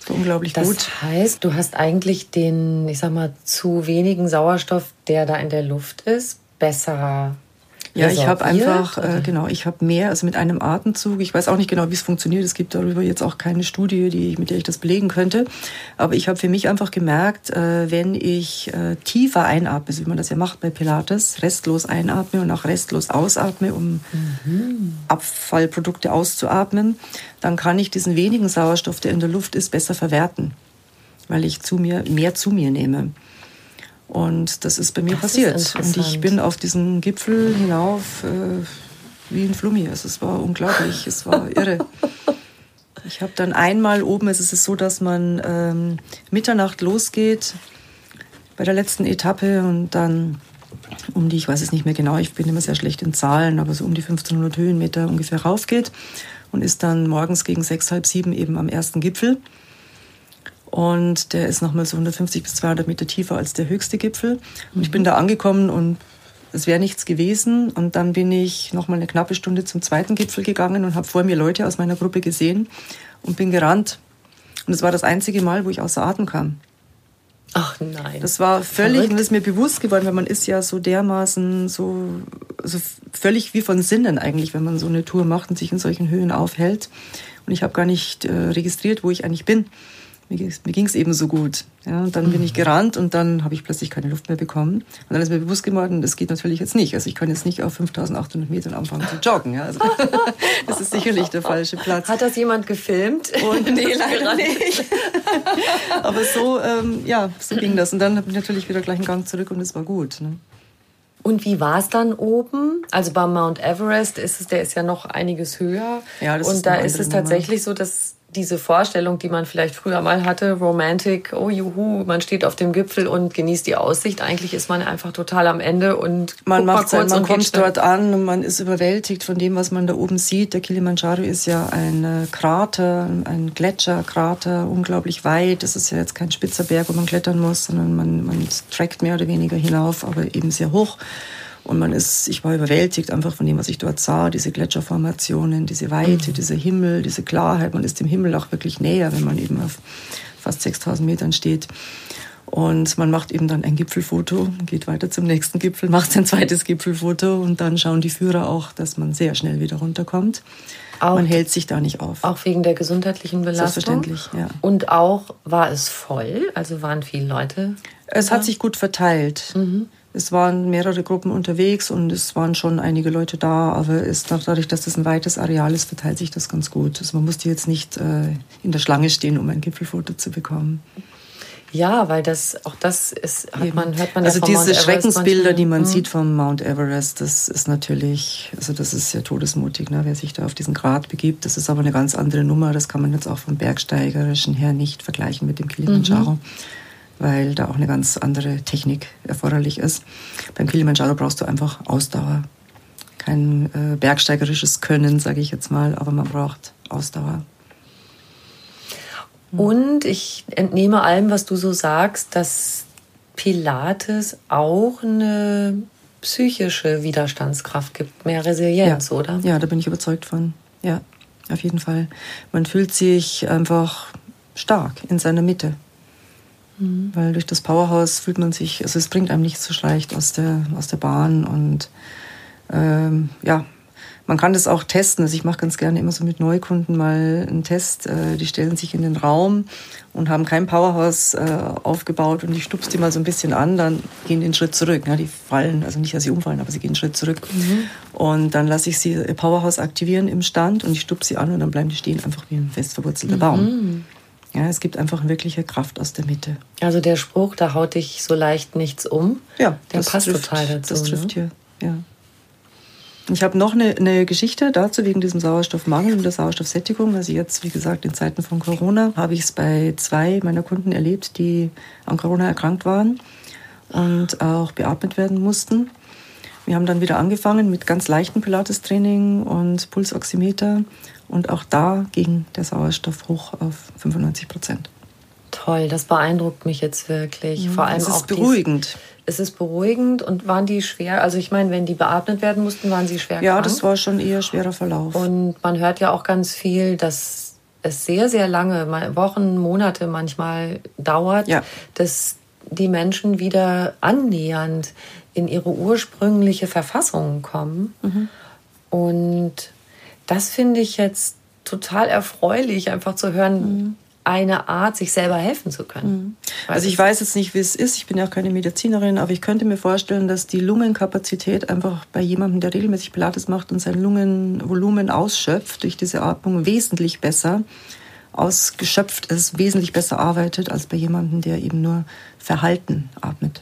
Das war unglaublich Das gut. heißt, du hast eigentlich den, ich sag mal, zu wenigen Sauerstoff, der da in der Luft ist, besser. Ja, ich habe einfach, äh, genau, ich habe mehr, also mit einem Atemzug. Ich weiß auch nicht genau, wie es funktioniert. Es gibt darüber jetzt auch keine Studie, die, mit der ich das belegen könnte. Aber ich habe für mich einfach gemerkt, äh, wenn ich äh, tiefer einatme, so wie man das ja macht bei Pilates, restlos einatme und auch restlos ausatme, um Abfallprodukte auszuatmen, dann kann ich diesen wenigen Sauerstoff, der in der Luft ist, besser verwerten, weil ich zu mir mehr zu mir nehme. Und das ist bei mir Das passiert. und ich bin auf diesen Gipfel hinauf äh, wie ein Flummi. Also es war unglaublich, es war [laughs] irre. Ich habe dann einmal oben, es ist so, dass man ähm, Mitternacht losgeht bei der letzten Etappe und dann um die, ich weiß es nicht mehr genau, ich bin immer sehr schlecht in Zahlen, aber so um die 1500 Höhenmeter ungefähr raufgeht und ist dann morgens gegen sechs, halb sieben eben am ersten Gipfel. Und der ist nochmal so 150 bis 200 Meter tiefer als der höchste Gipfel. Und ich bin da angekommen und es wäre nichts gewesen. Und dann bin ich nochmal eine knappe Stunde zum zweiten Gipfel gegangen und habe vor mir Leute aus meiner Gruppe gesehen und bin gerannt. Und es war das einzige Mal, wo ich außer Atem kam. Ach nein. Das war völlig, Verrückt. und das ist mir bewusst geworden, weil man ist ja so dermaßen so, so völlig wie von Sinnen eigentlich, wenn man so eine Tour macht und sich in solchen Höhen aufhält. Und ich habe gar nicht äh, registriert, wo ich eigentlich bin. Mir ging es eben so gut. Ja, und dann bin ich gerannt und dann habe ich plötzlich keine Luft mehr bekommen. Und dann ist mir bewusst geworden, das geht natürlich jetzt nicht. Also ich kann jetzt nicht auf 5800 Metern anfangen zu joggen. Ja, also [laughs] das ist sicherlich der falsche Platz. Hat das jemand gefilmt? Und [laughs] nee, leider nicht. [laughs] Aber so, ähm, ja, so ging das. Und dann habe ich natürlich wieder gleich einen Gang zurück und es war gut. Ne? Und wie war es dann oben? Also beim Mount Everest ist es, der ist ja noch einiges höher. Ja, das Und ist da ist es Nummer. tatsächlich so, dass diese Vorstellung, die man vielleicht früher mal hatte, Romantic, oh juhu, man steht auf dem Gipfel und genießt die Aussicht. Eigentlich ist man einfach total am Ende und Man macht kurz man kommt dort an und man ist überwältigt von dem, was man da oben sieht. Der Kilimanjaro ist ja ein äh, Krater, ein Gletscherkrater, unglaublich weit. Das ist ja jetzt kein spitzer Berg, wo man klettern muss, sondern man, man trackt mehr oder weniger hinauf, aber eben sehr hoch. Und man ist, ich war überwältigt einfach von dem, was ich dort sah, diese Gletscherformationen, diese Weite, dieser Himmel, diese Klarheit. Man ist dem Himmel auch wirklich näher, wenn man eben auf fast 6000 Metern steht. Und man macht eben dann ein Gipfelfoto, geht weiter zum nächsten Gipfel, macht sein zweites Gipfelfoto und dann schauen die Führer auch, dass man sehr schnell wieder runterkommt. Auch- man hält sich da nicht auf. Auch wegen der gesundheitlichen Belastung. Selbstverständlich, ja. Und auch war es voll, also waren viele Leute. Es hat sich gut verteilt. Es waren mehrere Gruppen unterwegs und es waren schon einige Leute da, aber es, dadurch, dass das ein weites Areal ist, verteilt sich das ganz gut. Also man musste jetzt nicht äh, in der Schlange stehen, um ein Gipfelfoto zu bekommen. Ja, weil das auch das ist, hat man, hört man also ja diese Schreckensbilder, manchmal. die man Mhm. sieht vom Mount Everest, das ist natürlich, also das ist sehr todesmutig, ne, wer sich da auf diesen Grat begibt. Das ist aber eine ganz andere Nummer. Das kann man jetzt auch vom Bergsteigerischen her nicht vergleichen mit dem Kilimanjaro, Mhm. Weil da auch eine ganz andere Technik erforderlich ist. Beim Kilimanjaro brauchst du einfach Ausdauer. Kein äh, bergsteigerisches Können, sage ich jetzt mal, aber man braucht Ausdauer. Und ich entnehme allem, was du so sagst, dass Pilates auch eine psychische Widerstandskraft gibt, mehr Resilienz, ja. oder? Ja, da bin ich überzeugt von. Ja, auf jeden Fall. Man fühlt sich einfach stark in seiner Mitte. Weil durch das Powerhouse fühlt man sich, also es bringt einem nicht so leicht aus der, aus der Bahn und ähm, ja, man kann das auch testen. Also ich mache ganz gerne immer so mit Neukunden mal einen Test. Äh, die stellen sich in den Raum und haben kein Powerhouse äh, aufgebaut und ich stupse die mal so ein bisschen an, dann gehen die einen Schritt zurück. Ja, die fallen, also nicht, dass sie umfallen, aber sie gehen einen Schritt zurück. Und dann lasse ich sie Powerhouse aktivieren im Stand und ich stupse sie an und dann bleiben die stehen einfach wie ein fest verwurzelter Baum. Ja, es gibt einfach wirkliche Kraft aus der Mitte. Also der Spruch, da haut dich so leicht nichts um, Ja, der passt trifft, total dazu. Das trifft ne? hier, ja. Ich habe noch eine, eine Geschichte dazu wegen diesem Sauerstoffmangel und der Sauerstoffsättigung. Also jetzt, wie gesagt, in Zeiten von Corona habe ich es bei zwei meiner Kunden erlebt, die an Corona erkrankt waren und auch beatmet werden mussten. Wir haben dann wieder angefangen mit ganz leichtem Pilates-Training und Pulsoximeter. Und auch da ging der Sauerstoff hoch auf 95 Prozent. Toll, das beeindruckt mich jetzt wirklich. Vor allem es ist auch beruhigend. Dies, es ist beruhigend und waren die schwer? Also ich meine, wenn die beatmet werden mussten, waren sie schwer Ja, krank? das war schon eher schwerer Verlauf. Und man hört ja auch ganz viel, dass es sehr, sehr lange, Wochen, Monate manchmal dauert, Ja. dass die Menschen wieder annähernd in ihre ursprüngliche Verfassung kommen. Mhm. Und das finde ich jetzt total erfreulich, einfach zu hören, eine Art, sich selber helfen zu können. Weil Also ich weiß jetzt nicht, wie es ist. Ich bin ja auch keine Medizinerin, aber ich könnte mir vorstellen, dass die Lungenkapazität einfach bei jemandem, der regelmäßig Pilates macht und sein Lungenvolumen ausschöpft, durch diese Atmung wesentlich besser ausgeschöpft ist, wesentlich besser arbeitet, als bei jemandem, der eben nur verhalten atmet.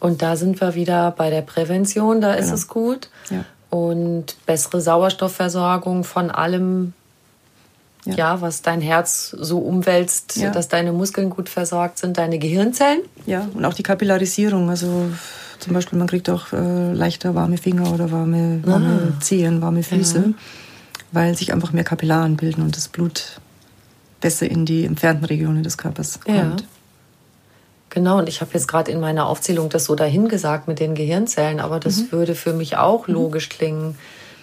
Und da sind wir wieder bei der Prävention, da ist Genau. es gut. Ja. Und bessere Sauerstoffversorgung von allem, ja. Ja. was dein Herz so umwälzt, Ja. dass deine Muskeln gut versorgt sind, deine Gehirnzellen. Ja, und auch die Kapillarisierung. Also zum Beispiel, man kriegt auch äh, leichter warme Finger oder warme, warme Zehen, warme Füße, weil sich einfach mehr Kapillaren bilden und das Blut besser in die entfernten Regionen des Körpers Ja. kommt. Genau, und ich habe jetzt gerade in meiner Aufzählung das so dahingesagt mit den Gehirnzellen, aber das Mhm. würde für mich auch logisch klingen,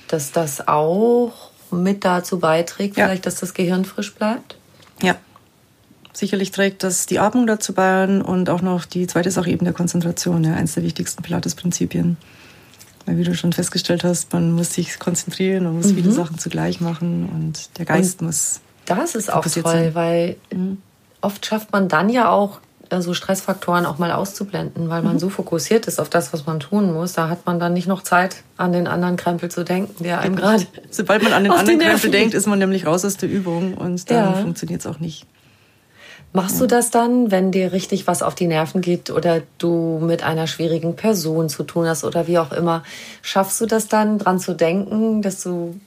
dass das auch mit dazu beiträgt, Ja. vielleicht, dass das Gehirn frisch bleibt. Ja. Sicherlich trägt das die Atmung dazu bei und auch noch die zweite Sache eben der Konzentration, ja, eines der wichtigsten Pilates-Prinzipien. Weil wie du schon festgestellt hast, man muss sich konzentrieren, man muss viele Sachen zugleich machen und der Geist muss. Das ist auch toll, sein. Mhm. weil oft schafft man dann ja auch äh, so Stressfaktoren auch mal auszublenden, weil Mhm. man so fokussiert ist auf das, was man tun muss. Da hat man dann nicht noch Zeit, an den anderen Krempel zu denken, der einem gerade. Sobald man an den [laughs] anderen Nerven Krempel denkt, ist man nämlich raus aus der Übung und dann Ja. funktioniert es auch nicht. Machst du das dann, wenn dir richtig was auf die Nerven geht oder du mit einer schwierigen Person zu tun hast oder wie auch immer? Schaffst du das dann, dran zu denken, dass du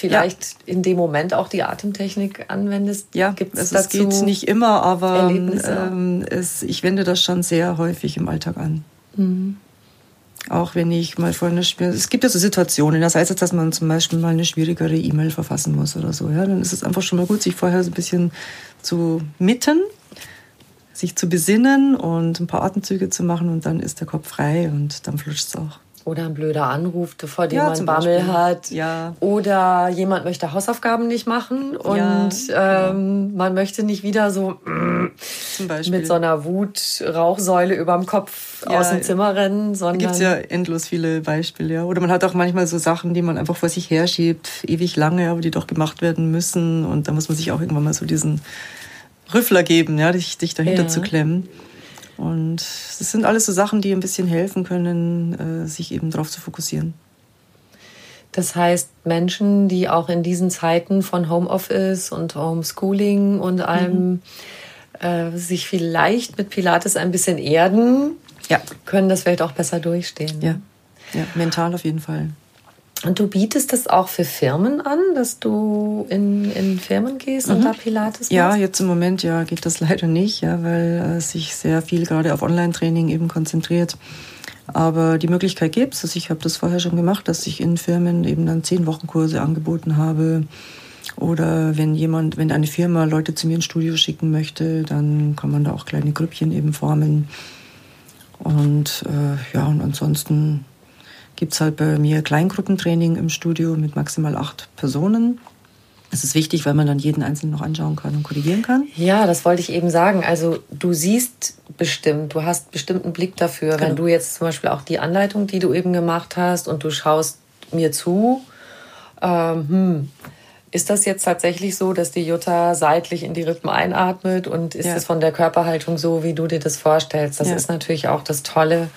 vielleicht in dem Moment auch die Atemtechnik anwendest? Ja, Gibt's also es dazu geht nicht immer, aber ähm, es, ich wende das schon sehr häufig im Alltag an. Mhm. Auch wenn ich mal vor einer es gibt ja so Situationen, das heißt jetzt, dass man zum Beispiel mal eine schwierigere E-Mail verfassen muss oder so, ja, dann ist es einfach schon mal gut, sich vorher so ein bisschen zu mitten, sich zu besinnen und ein paar Atemzüge zu machen und dann ist der Kopf frei und dann flutscht es auch. Oder ein blöder Anruf, vor dem Ja, man Bammel Beispiel. hat. Ja. Oder jemand möchte Hausaufgaben nicht machen und ähm, man möchte nicht wieder so mm, mit so einer Wut-Rauchsäule überm Kopf Ja, aus dem Zimmer rennen, Da sondern gibt es ja endlos viele Beispiele. Ja. Oder man hat auch manchmal so Sachen, die man einfach vor sich herschiebt, ewig lange, aber die doch gemacht werden müssen. Und da muss man sich auch irgendwann mal so diesen Rüffler geben, ja, dich, dich dahinter Ja. zu klemmen. Und das sind alles so Sachen, die ein bisschen helfen können, äh, sich eben darauf zu fokussieren. Das heißt, Menschen, die auch in diesen Zeiten von Homeoffice und Homeschooling und allem äh, sich vielleicht mit Pilates ein bisschen erden, Ja. können das vielleicht auch besser durchstehen. Ja, ja mental auf jeden Fall. Und du bietest das auch für Firmen an, dass du in, in Firmen gehst und da Pilates machst? Ja, jetzt im Moment ja geht das [laughs] leider nicht, ja, weil äh, sich sehr viel gerade auf Online-Training eben konzentriert. Aber die Möglichkeit gibt es. Also ich habe das vorher schon gemacht, dass ich in Firmen eben dann zehn Wochenkurse angeboten habe. Oder wenn jemand, wenn eine Firma Leute zu mir ins Studio schicken möchte, dann kann man da auch kleine Grüppchen eben formen. Und äh, ja, und ansonsten gibt es halt bei mir Kleingruppentraining im Studio mit maximal acht Personen. Das ist wichtig, weil man dann jeden Einzelnen noch anschauen kann und korrigieren kann. Ja, das wollte ich eben sagen. Also du siehst bestimmt, du hast bestimmten Blick dafür. Wenn du jetzt zum Beispiel auch die Anleitung, die du eben gemacht hast und du schaust mir zu, ähm, hm, ist das jetzt tatsächlich so, dass die Jutta seitlich in die Rippen einatmet und ist Ja. es von der Körperhaltung so, wie du dir das vorstellst? Das Ja. ist natürlich auch das Tolle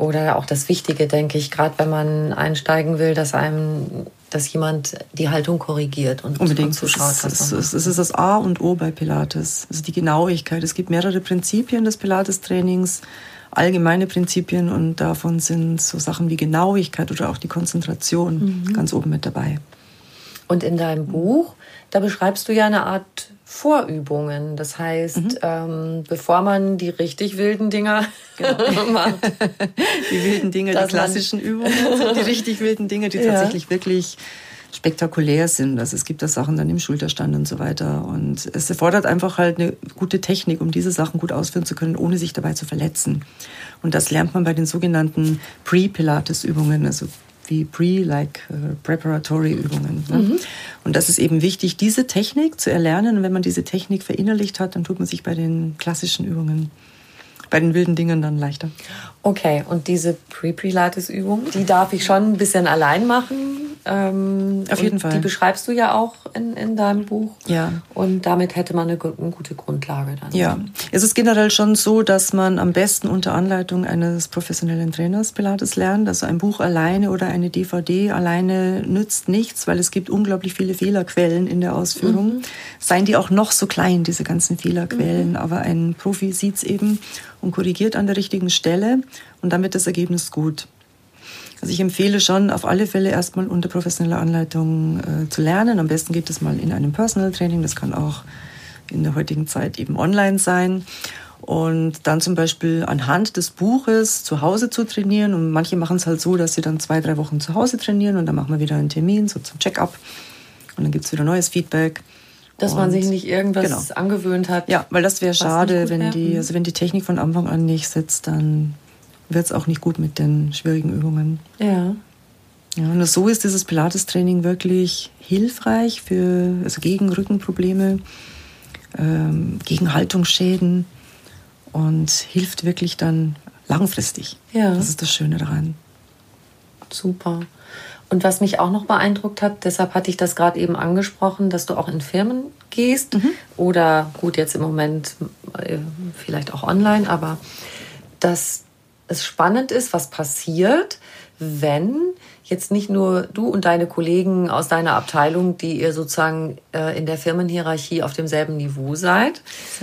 oder auch das Wichtige, denke ich, gerade wenn man einsteigen will, dass einem, dass jemand die Haltung korrigiert und, Unbedingt. zuschaut. Es, ist, es ist das A und O bei Pilates. Also die Genauigkeit. Es gibt mehrere Prinzipien des Pilates-Trainings, allgemeine Prinzipien und davon sind so Sachen wie Genauigkeit oder auch die Konzentration Mhm. ganz oben mit dabei. Und in deinem Buch, da beschreibst du ja eine Art Vorübungen. Das heißt, mhm. ähm, bevor man die richtig wilden Dinger genau. [laughs] macht. Die wilden Dinge, die klassischen Übungen, die richtig wilden Dinge, die ja. tatsächlich wirklich spektakulär sind. Also es gibt da Sachen dann im Schulterstand und so weiter. Und es erfordert einfach halt eine gute Technik, um diese Sachen gut ausführen zu können, ohne sich dabei zu verletzen. Und das lernt man bei den sogenannten Pre-Pilates-Übungen, also wie Pre, like uh, Preparatory Übungen. Ne? Mhm. Und das ist eben wichtig, diese Technik zu erlernen. Und wenn man diese Technik verinnerlicht hat, dann tut man sich bei den klassischen Übungen, bei den wilden Dingen dann leichter. Okay, und diese Pre-Pilates-Übung, die darf ich schon ein bisschen allein machen ähm, Auf jeden Fall. Die beschreibst du ja auch in, in deinem Buch. Ja. Und damit hätte man eine, eine gute Grundlage dann. Ja. Es ist generell schon so, dass man am besten unter Anleitung eines professionellen Trainers Pilates lernt. Also ein Buch alleine oder eine DVD alleine nützt nichts, weil es gibt unglaublich viele Fehlerquellen in der Ausführung. Mhm. Seien die auch noch so klein, diese ganzen Fehlerquellen. Mhm. Aber ein Profi sieht's eben und korrigiert an der richtigen Stelle und dann wird das Ergebnis gut. Also ich empfehle schon auf alle Fälle erstmal unter professioneller Anleitung äh, zu lernen. Am besten geht es mal in einem Personal Training. Das kann auch in der heutigen Zeit eben online sein. Und dann zum Beispiel anhand des Buches zu Hause zu trainieren. Und manche machen es halt so, dass sie dann zwei, drei Wochen zu Hause trainieren und dann machen wir wieder einen Termin, so zum Check-up. Und dann gibt es wieder neues Feedback. Dass und man sich nicht irgendwas genau. angewöhnt hat. Ja, weil das wäre schade, wenn die, also wenn die Technik von Anfang an nicht sitzt, dann wird es auch nicht gut mit den schwierigen Übungen. Ja. Ja, und so ist dieses Pilates-Training wirklich hilfreich für, also gegen Rückenprobleme, ähm, gegen Haltungsschäden und hilft wirklich dann langfristig. Ja. Das ist das Schöne daran. Super. Und was mich auch noch beeindruckt hat, deshalb hatte ich das gerade eben angesprochen, dass du auch in Firmen gehst mhm. oder gut, jetzt im Moment äh, vielleicht auch online, aber dass es spannend ist, was passiert, wenn jetzt nicht nur du und deine Kollegen aus deiner Abteilung, die ihr sozusagen äh, in der Firmenhierarchie auf demselben Niveau seid,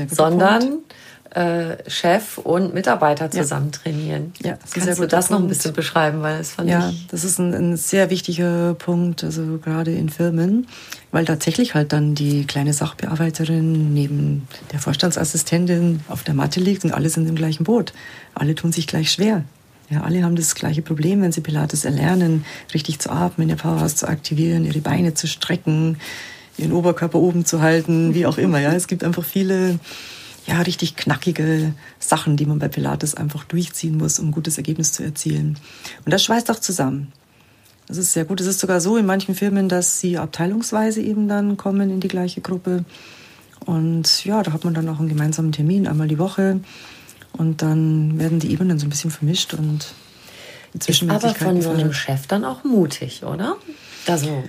sondern Punkt äh, Chef und Mitarbeiter zusammen ja. trainieren. Ja, das Kannst du das Punkt. noch ein bisschen beschreiben, weil das fand ja, ich das ist ein, ein, sehr wichtiger Punkt, also gerade in Firmen, weil tatsächlich halt dann die kleine Sachbearbeiterin neben der Vorstandsassistentin auf der Matte liegt und alle sind im gleichen Boot. Alle tun sich gleich schwer. Ja, alle haben das gleiche Problem, wenn sie Pilates erlernen, richtig zu atmen, ihr Powerhouse zu aktivieren, ihre Beine zu strecken, ihren Oberkörper oben zu halten, wie auch immer. Ja, es gibt einfach viele ja, richtig knackige Sachen, die man bei Pilates einfach durchziehen muss, um ein gutes Ergebnis zu erzielen. Und das schweißt auch zusammen. Das ist sehr gut. Es ist sogar so in manchen Firmen, dass sie abteilungsweise eben dann kommen in die gleiche Gruppe. Und ja, da hat man dann auch einen gemeinsamen Termin einmal die Woche. Und dann werden die Ebenen so ein bisschen vermischt und inzwischen Ist aber von so einem Chef dann auch mutig, oder? Also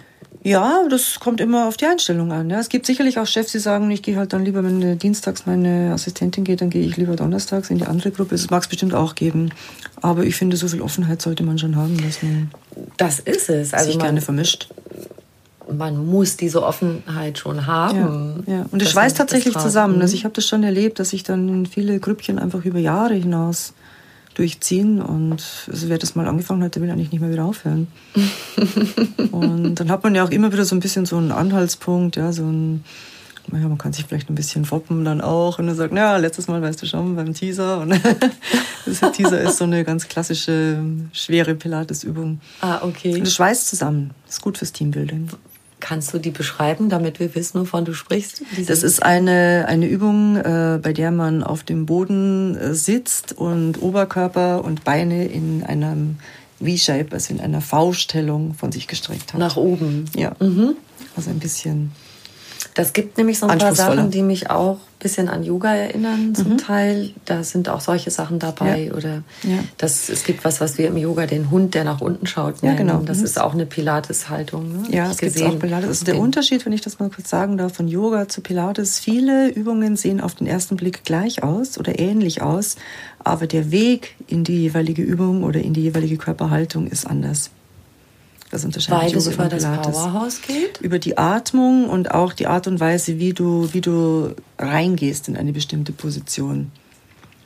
ja, das kommt immer auf die Einstellung an. Ja. Es gibt sicherlich auch Chefs, die sagen, ich gehe halt dann lieber, wenn dienstags meine Assistentin geht, dann gehe ich lieber donnerstags in die andere Gruppe. Das mag es bestimmt auch geben. Aber ich finde, so viel Offenheit sollte man schon haben, dass man das ist es. Also sich man, gerne vermischt. Man muss diese Offenheit schon haben. Ja, ja. Und es schweißt tatsächlich zusammen. Also ich habe das schon erlebt, dass ich dann in viele Grüppchen einfach über Jahre hinaus durchziehen. Und also wer das mal angefangen hat, der will eigentlich nicht mehr wieder aufhören. [laughs] und dann hat man ja auch immer wieder so ein bisschen so einen Anhaltspunkt, ja, so ein, naja, man kann sich vielleicht ein bisschen foppen dann auch und dann sagt, ja, letztes Mal weißt du schon beim Teaser. Und [laughs] das Teaser ist so eine ganz klassische, schwere Pilates-Übung. Ah, okay. Und das schweißt zusammen. Das ist gut fürs Teambuilding. Kannst du die beschreiben, damit wir wissen, wovon du sprichst? Das ist eine, eine Übung, äh, bei der man auf dem Boden äh, sitzt und Oberkörper und Beine in einem V-Shape, also in einer V-Stellung von sich gestreckt hat. Nach oben. Ja. Mhm. Also ein bisschen das gibt nämlich so ein paar Sachen, die mich auch ein bisschen an Yoga erinnern zum mhm. Teil. Da sind auch solche Sachen dabei. Ja. Oder ja. Das, es gibt was, was wir im Yoga den Hund, der nach unten schaut, nennen. Ja, genau. Das mhm. ist auch eine Pilates-Haltung. Ne? Ja, es gibt auch Pilates. Also der Unterschied, wenn ich das mal kurz sagen darf, von Yoga zu Pilates, viele Übungen sehen auf den ersten Blick gleich aus oder ähnlich aus, aber der Weg in die jeweilige Übung oder in die jeweilige Körperhaltung ist anders. Das unterscheidet Weil es über das Powerhouse geht? Über die Atmung und auch die Art und Weise, wie du, wie du reingehst in eine bestimmte Position.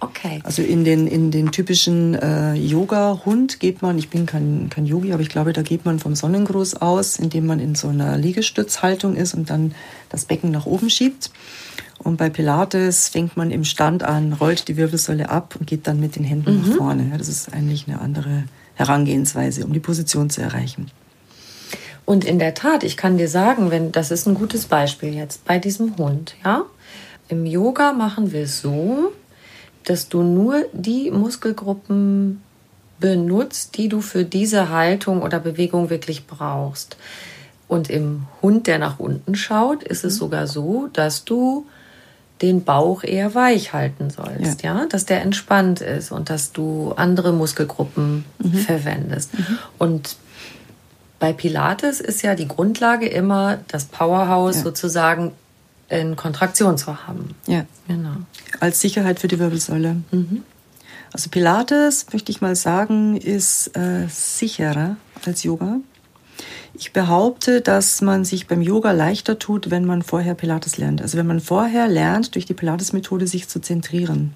Okay. Also in den, in den typischen äh, Yoga-Hund geht man, ich bin kein, kein Yogi, aber ich glaube, da geht man vom Sonnengruß aus, indem man in so einer Liegestützhaltung ist und dann das Becken nach oben schiebt. Und bei Pilates fängt man im Stand an, rollt die Wirbelsäule ab und geht dann mit den Händen mhm. nach vorne. Ja, das ist eigentlich eine andere Herangehensweise, um die Position zu erreichen. Und in der Tat, ich kann dir sagen, wenn das ist ein gutes Beispiel jetzt bei diesem Hund, ja? Im Yoga machen wir es so, dass du nur die Muskelgruppen benutzt, die du für diese Haltung oder Bewegung wirklich brauchst. Und im Hund, der nach unten schaut, ist es mhm. sogar so, dass du den Bauch eher weich halten sollst, ja, ja? dass der entspannt ist und dass du andere Muskelgruppen mhm. verwendest. Mhm. Und bei Pilates ist ja die Grundlage immer das Powerhouse ja. sozusagen in Kontraktion zu haben. Ja, genau. Als Sicherheit für die Wirbelsäule. Mhm. Also Pilates, möchte ich mal sagen, ist äh, sicherer als Yoga. Ich behaupte, dass man sich beim Yoga leichter tut, wenn man vorher Pilates lernt. Also wenn man vorher lernt, durch die Pilates-Methode sich zu zentrieren.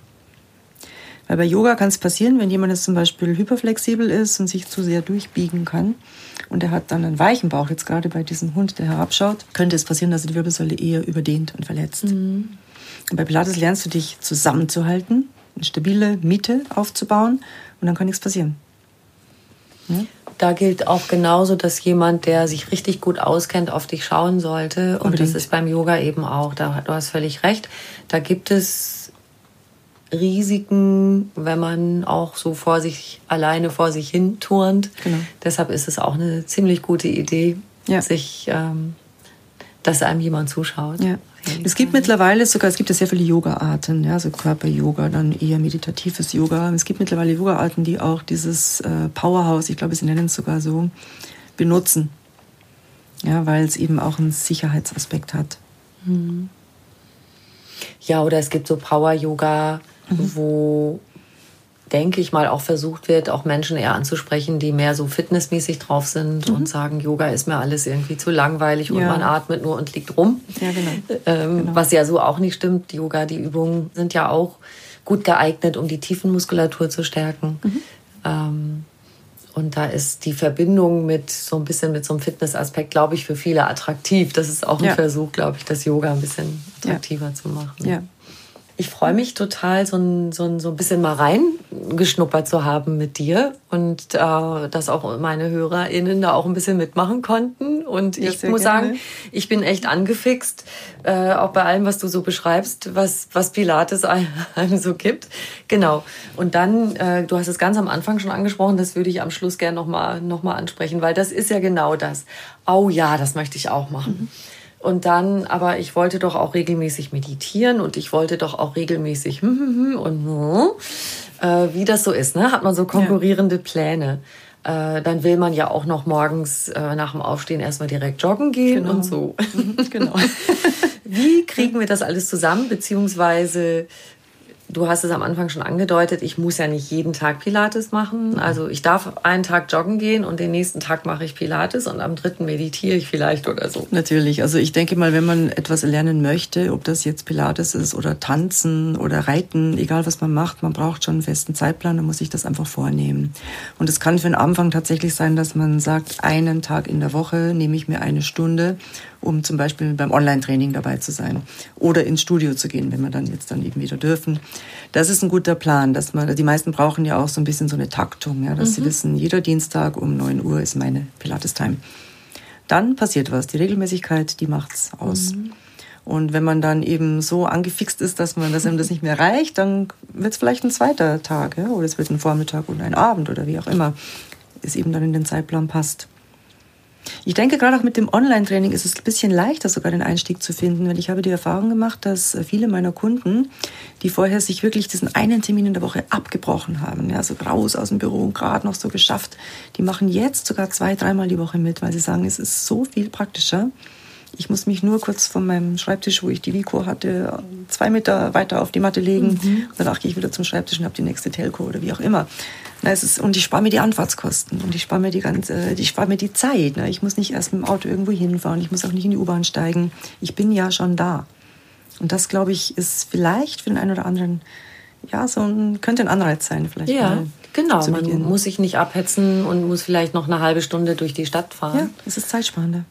Weil bei Yoga kann es passieren, wenn jemand jetzt zum Beispiel hyperflexibel ist und sich zu sehr durchbiegen kann und er hat dann einen weichen Bauch, jetzt gerade bei diesem Hund, der herabschaut, könnte es passieren, dass er die Wirbelsäule eher überdehnt und verletzt. Mhm. Und bei Pilates lernst du dich zusammenzuhalten, eine stabile Mitte aufzubauen und dann kann nichts passieren. Da gilt auch genauso, dass jemand, der sich richtig gut auskennt, auf dich schauen sollte. Und Unbedingt. das ist beim Yoga eben auch. Da, du hast völlig recht. Da gibt es Risiken, wenn man auch so vor sich alleine vor sich hin turnt. Genau. Deshalb ist es auch eine ziemlich gute Idee, ja. sich, ähm, dass einem jemand zuschaut. Ja. Es gibt mittlerweile sogar, es gibt ja sehr viele Yoga-Arten, ja, also Körper-Yoga, dann eher meditatives Yoga. Es gibt mittlerweile Yoga-Arten, die auch dieses äh, Powerhouse, ich glaube, sie nennen es sogar so, benutzen. Ja, weil es eben auch einen Sicherheitsaspekt hat. Mhm. Ja, oder es gibt so Power-Yoga, mhm. wo denke ich mal, auch versucht wird, auch Menschen eher anzusprechen, die mehr so fitnessmäßig drauf sind mhm. und sagen, Yoga ist mir alles irgendwie zu langweilig und man atmet nur und liegt rum. Ja, genau. Ähm, genau. Was ja so auch nicht stimmt. Yoga, die Übungen sind ja auch gut geeignet, um die Tiefenmuskulatur zu stärken. Mhm. Ähm, und da ist die Verbindung mit so ein bisschen mit so einem Fitnessaspekt, glaube ich, für viele attraktiv. Das ist auch ein ja. Versuch, glaube ich, das Yoga ein bisschen attraktiver ja. zu machen. Ja ich freue mich total, so ein, so, ein, so ein bisschen mal reingeschnuppert zu haben mit dir und äh, dass auch meine HörerInnen da auch ein bisschen mitmachen konnten. Und ich muss gerne. sagen, ich bin echt angefixt, äh, auch bei allem, was du so beschreibst, was, was Pilates [laughs] einem so gibt. Genau. Und dann, äh, du hast es ganz am Anfang schon angesprochen, das würde ich am Schluss gerne nochmal noch mal ansprechen, weil das ist ja genau das. Oh ja, das möchte ich auch machen. Mhm. Und dann, aber ich wollte doch auch regelmäßig meditieren und ich wollte doch auch regelmäßig hm, hm, hm und äh, wie das so ist, ne? Hat man so konkurrierende ja. Pläne. Äh, dann will man ja auch noch morgens äh, nach dem Aufstehen erstmal direkt joggen gehen genau. und so. Mhm, genau. [laughs] wie kriegen wir das alles zusammen? Beziehungsweise Du hast es am Anfang schon angedeutet, ich muss ja nicht jeden Tag Pilates machen. Also ich darf einen Tag joggen gehen und den nächsten Tag mache ich Pilates und am dritten meditiere ich vielleicht oder so. Natürlich. Also ich denke mal, wenn man etwas lernen möchte, ob das jetzt Pilates ist oder Tanzen oder Reiten, egal was man macht, man braucht schon einen festen Zeitplan, dann muss ich das einfach vornehmen. Und es kann für den Anfang tatsächlich sein, dass man sagt, einen Tag in der Woche nehme ich mir eine Stunde um zum Beispiel beim Online-Training dabei zu sein oder ins Studio zu gehen, wenn wir dann jetzt dann eben wieder dürfen. Das ist ein guter Plan, dass man, die meisten brauchen ja auch so ein bisschen so eine Taktung, ja, dass mhm. sie wissen, jeder Dienstag um 9 Uhr ist meine Pilates-Time. Dann passiert was. Die Regelmäßigkeit, die macht's aus. Mhm. Und wenn man dann eben so angefixt ist, dass man, dass einem das nicht mehr reicht, dann wird es vielleicht ein zweiter Tag, ja? oder es wird ein Vormittag oder ein Abend oder wie auch immer es eben dann in den Zeitplan passt. Ich denke, gerade auch mit dem Online-Training ist es ein bisschen leichter, sogar den Einstieg zu finden, weil ich habe die Erfahrung gemacht, dass viele meiner Kunden, die vorher sich wirklich diesen einen Termin in der Woche abgebrochen haben, ja, so raus aus dem Büro und gerade noch so geschafft, die machen jetzt sogar zwei, dreimal die Woche mit, weil sie sagen, es ist so viel praktischer. Ich muss mich nur kurz von meinem Schreibtisch, wo ich die Vico hatte, zwei Meter weiter auf die Matte legen. Mhm. Danach gehe ich wieder zum Schreibtisch und habe die nächste Telco oder wie auch immer. Na, es ist, und ich spare mir die Anfahrtskosten und ich spare mir die ganze, ich spare mir die Zeit. Ne? Ich muss nicht erst mit dem Auto irgendwo hinfahren, ich muss auch nicht in die U-Bahn steigen. Ich bin ja schon da. Und das, glaube ich, ist vielleicht für den einen oder anderen ja, so ein, könnte ein Anreiz sein vielleicht. Ja, genau. Man muss sich nicht abhetzen und muss vielleicht noch eine halbe Stunde durch die Stadt fahren. Ja, es ist zeitsparender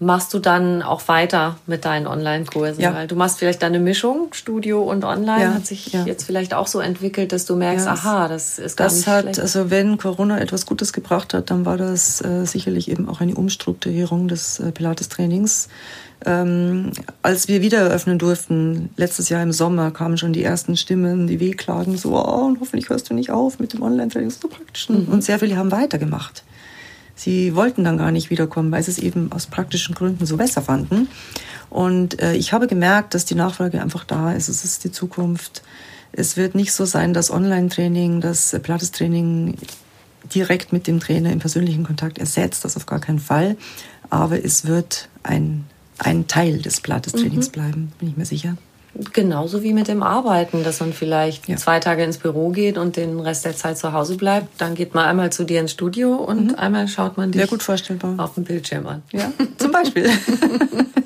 machst du dann auch weiter mit deinen Online-Kursen? Ja. Weil du machst vielleicht deine Mischung, Studio und Online, ja, hat sich ja. jetzt vielleicht auch so entwickelt, dass du merkst, ja, aha, das ist gar das nicht hat, schlecht. Also wenn Corona etwas Gutes gebracht hat, dann war das äh, sicherlich eben auch eine Umstrukturierung des äh, Pilates-Trainings. Ähm, als wir wieder eröffnen durften, letztes Jahr im Sommer, kamen schon die ersten Stimmen, die wehklagen, so, oh, und hoffentlich hörst du nicht auf mit dem Online-Training, das ist so praktisch. Mhm. Und sehr viele haben weitergemacht. Sie wollten dann gar nicht wiederkommen, weil sie es eben aus praktischen Gründen so besser fanden. Und äh, ich habe gemerkt, dass die Nachfrage einfach da ist. Es ist die Zukunft. Es wird nicht so sein, dass Online-Training, das Pilates-Training direkt mit dem Trainer im persönlichen Kontakt ersetzt. Das auf gar keinen Fall. Aber es wird ein, ein Teil des Pilates-Trainings mhm. bleiben, bin ich mir sicher. Genauso wie mit dem Arbeiten, dass man vielleicht ja. zwei Tage ins Büro geht und den Rest der Zeit zu Hause bleibt. Dann geht man einmal zu dir ins Studio und mhm. einmal schaut man dich Sehr gut vorstellbar. auf dem Bildschirm an. Ja, zum Beispiel.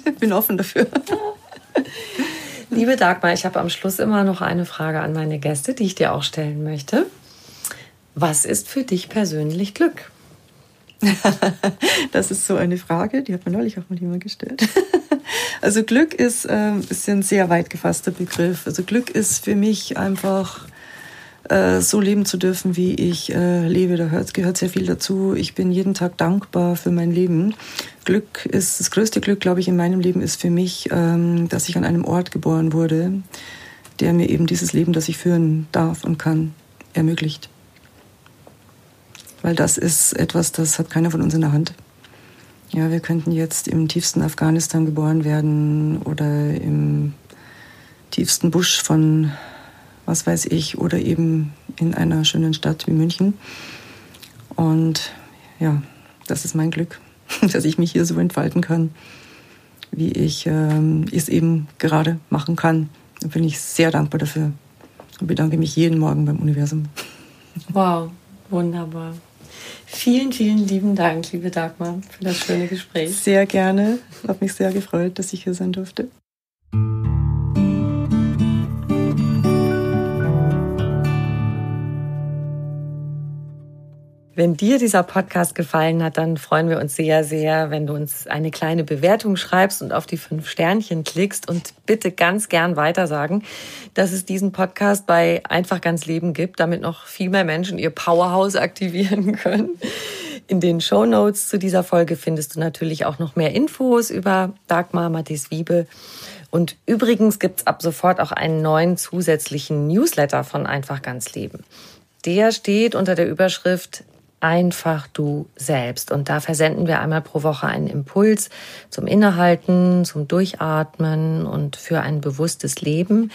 ich [laughs] bin offen dafür. [laughs] Liebe Dagmar, ich habe am Schluss immer noch eine Frage an meine Gäste, die ich dir auch stellen möchte. Was ist für dich persönlich Glück? [laughs] das ist so eine Frage, die hat mir neulich auch mal jemand gestellt. [laughs] Also Glück ist, äh, ist ein sehr weit gefasster Begriff. Also Glück ist für mich einfach äh, so leben zu dürfen, wie ich äh, lebe. Da hört, gehört sehr viel dazu. Ich bin jeden Tag dankbar für mein Leben. Glück ist, das größte Glück, glaube ich, in meinem Leben ist für mich, ähm, dass ich an einem Ort geboren wurde, der mir eben dieses Leben, das ich führen darf und kann, ermöglicht. Weil das ist etwas, das hat keiner von uns in der Hand. Ja, wir könnten jetzt im tiefsten Afghanistan geboren werden oder im tiefsten Busch von was weiß ich oder eben in einer schönen Stadt wie München. Und ja, das ist mein Glück, [laughs] dass ich mich hier so entfalten kann, wie ich ähm, es eben gerade machen kann. Da bin ich sehr dankbar dafür und bedanke mich jeden Morgen beim Universum. Wow, wunderbar. Vielen, vielen lieben Dank, liebe Dagmar, für das schöne Gespräch. Sehr gerne. Hat mich sehr gefreut, dass ich hier sein durfte. Wenn dir dieser Podcast gefallen hat, dann freuen wir uns sehr, sehr, wenn du uns eine kleine Bewertung schreibst und auf die fünf Sternchen klickst und bitte ganz gern weitersagen, dass es diesen Podcast bei Einfach ganz Leben gibt, damit noch viel mehr Menschen ihr Powerhouse aktivieren [laughs] können. In den Show Notes zu dieser Folge findest du natürlich auch noch mehr Infos über Dagmar Matthias Wiebe. Und übrigens gibt's ab sofort auch einen neuen zusätzlichen Newsletter von Einfach ganz Leben. Der steht unter der Überschrift einfach du selbst. Und da versenden wir einmal pro Woche einen Impuls zum Innehalten, zum Durchatmen und für ein bewusstes Leben.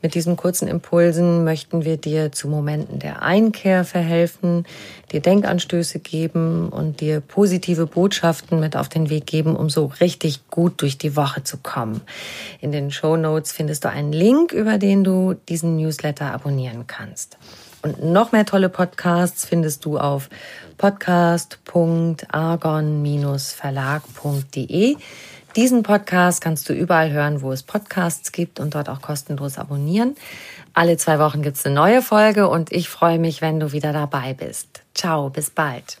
Mit diesen kurzen Impulsen möchten wir dir zu Momenten der Einkehr verhelfen, dir Denkanstöße geben und dir positive Botschaften mit auf den Weg geben, um so richtig gut durch die Woche zu kommen. In den Show Notes findest du einen Link, über den du diesen Newsletter abonnieren kannst. Und noch mehr tolle Podcasts findest du auf podcast.argon-verlag.de. Diesen Podcast kannst du überall hören, wo es Podcasts gibt und dort auch kostenlos abonnieren. Alle zwei Wochen gibt es eine neue Folge und ich freue mich, wenn du wieder dabei bist. Ciao, bis bald.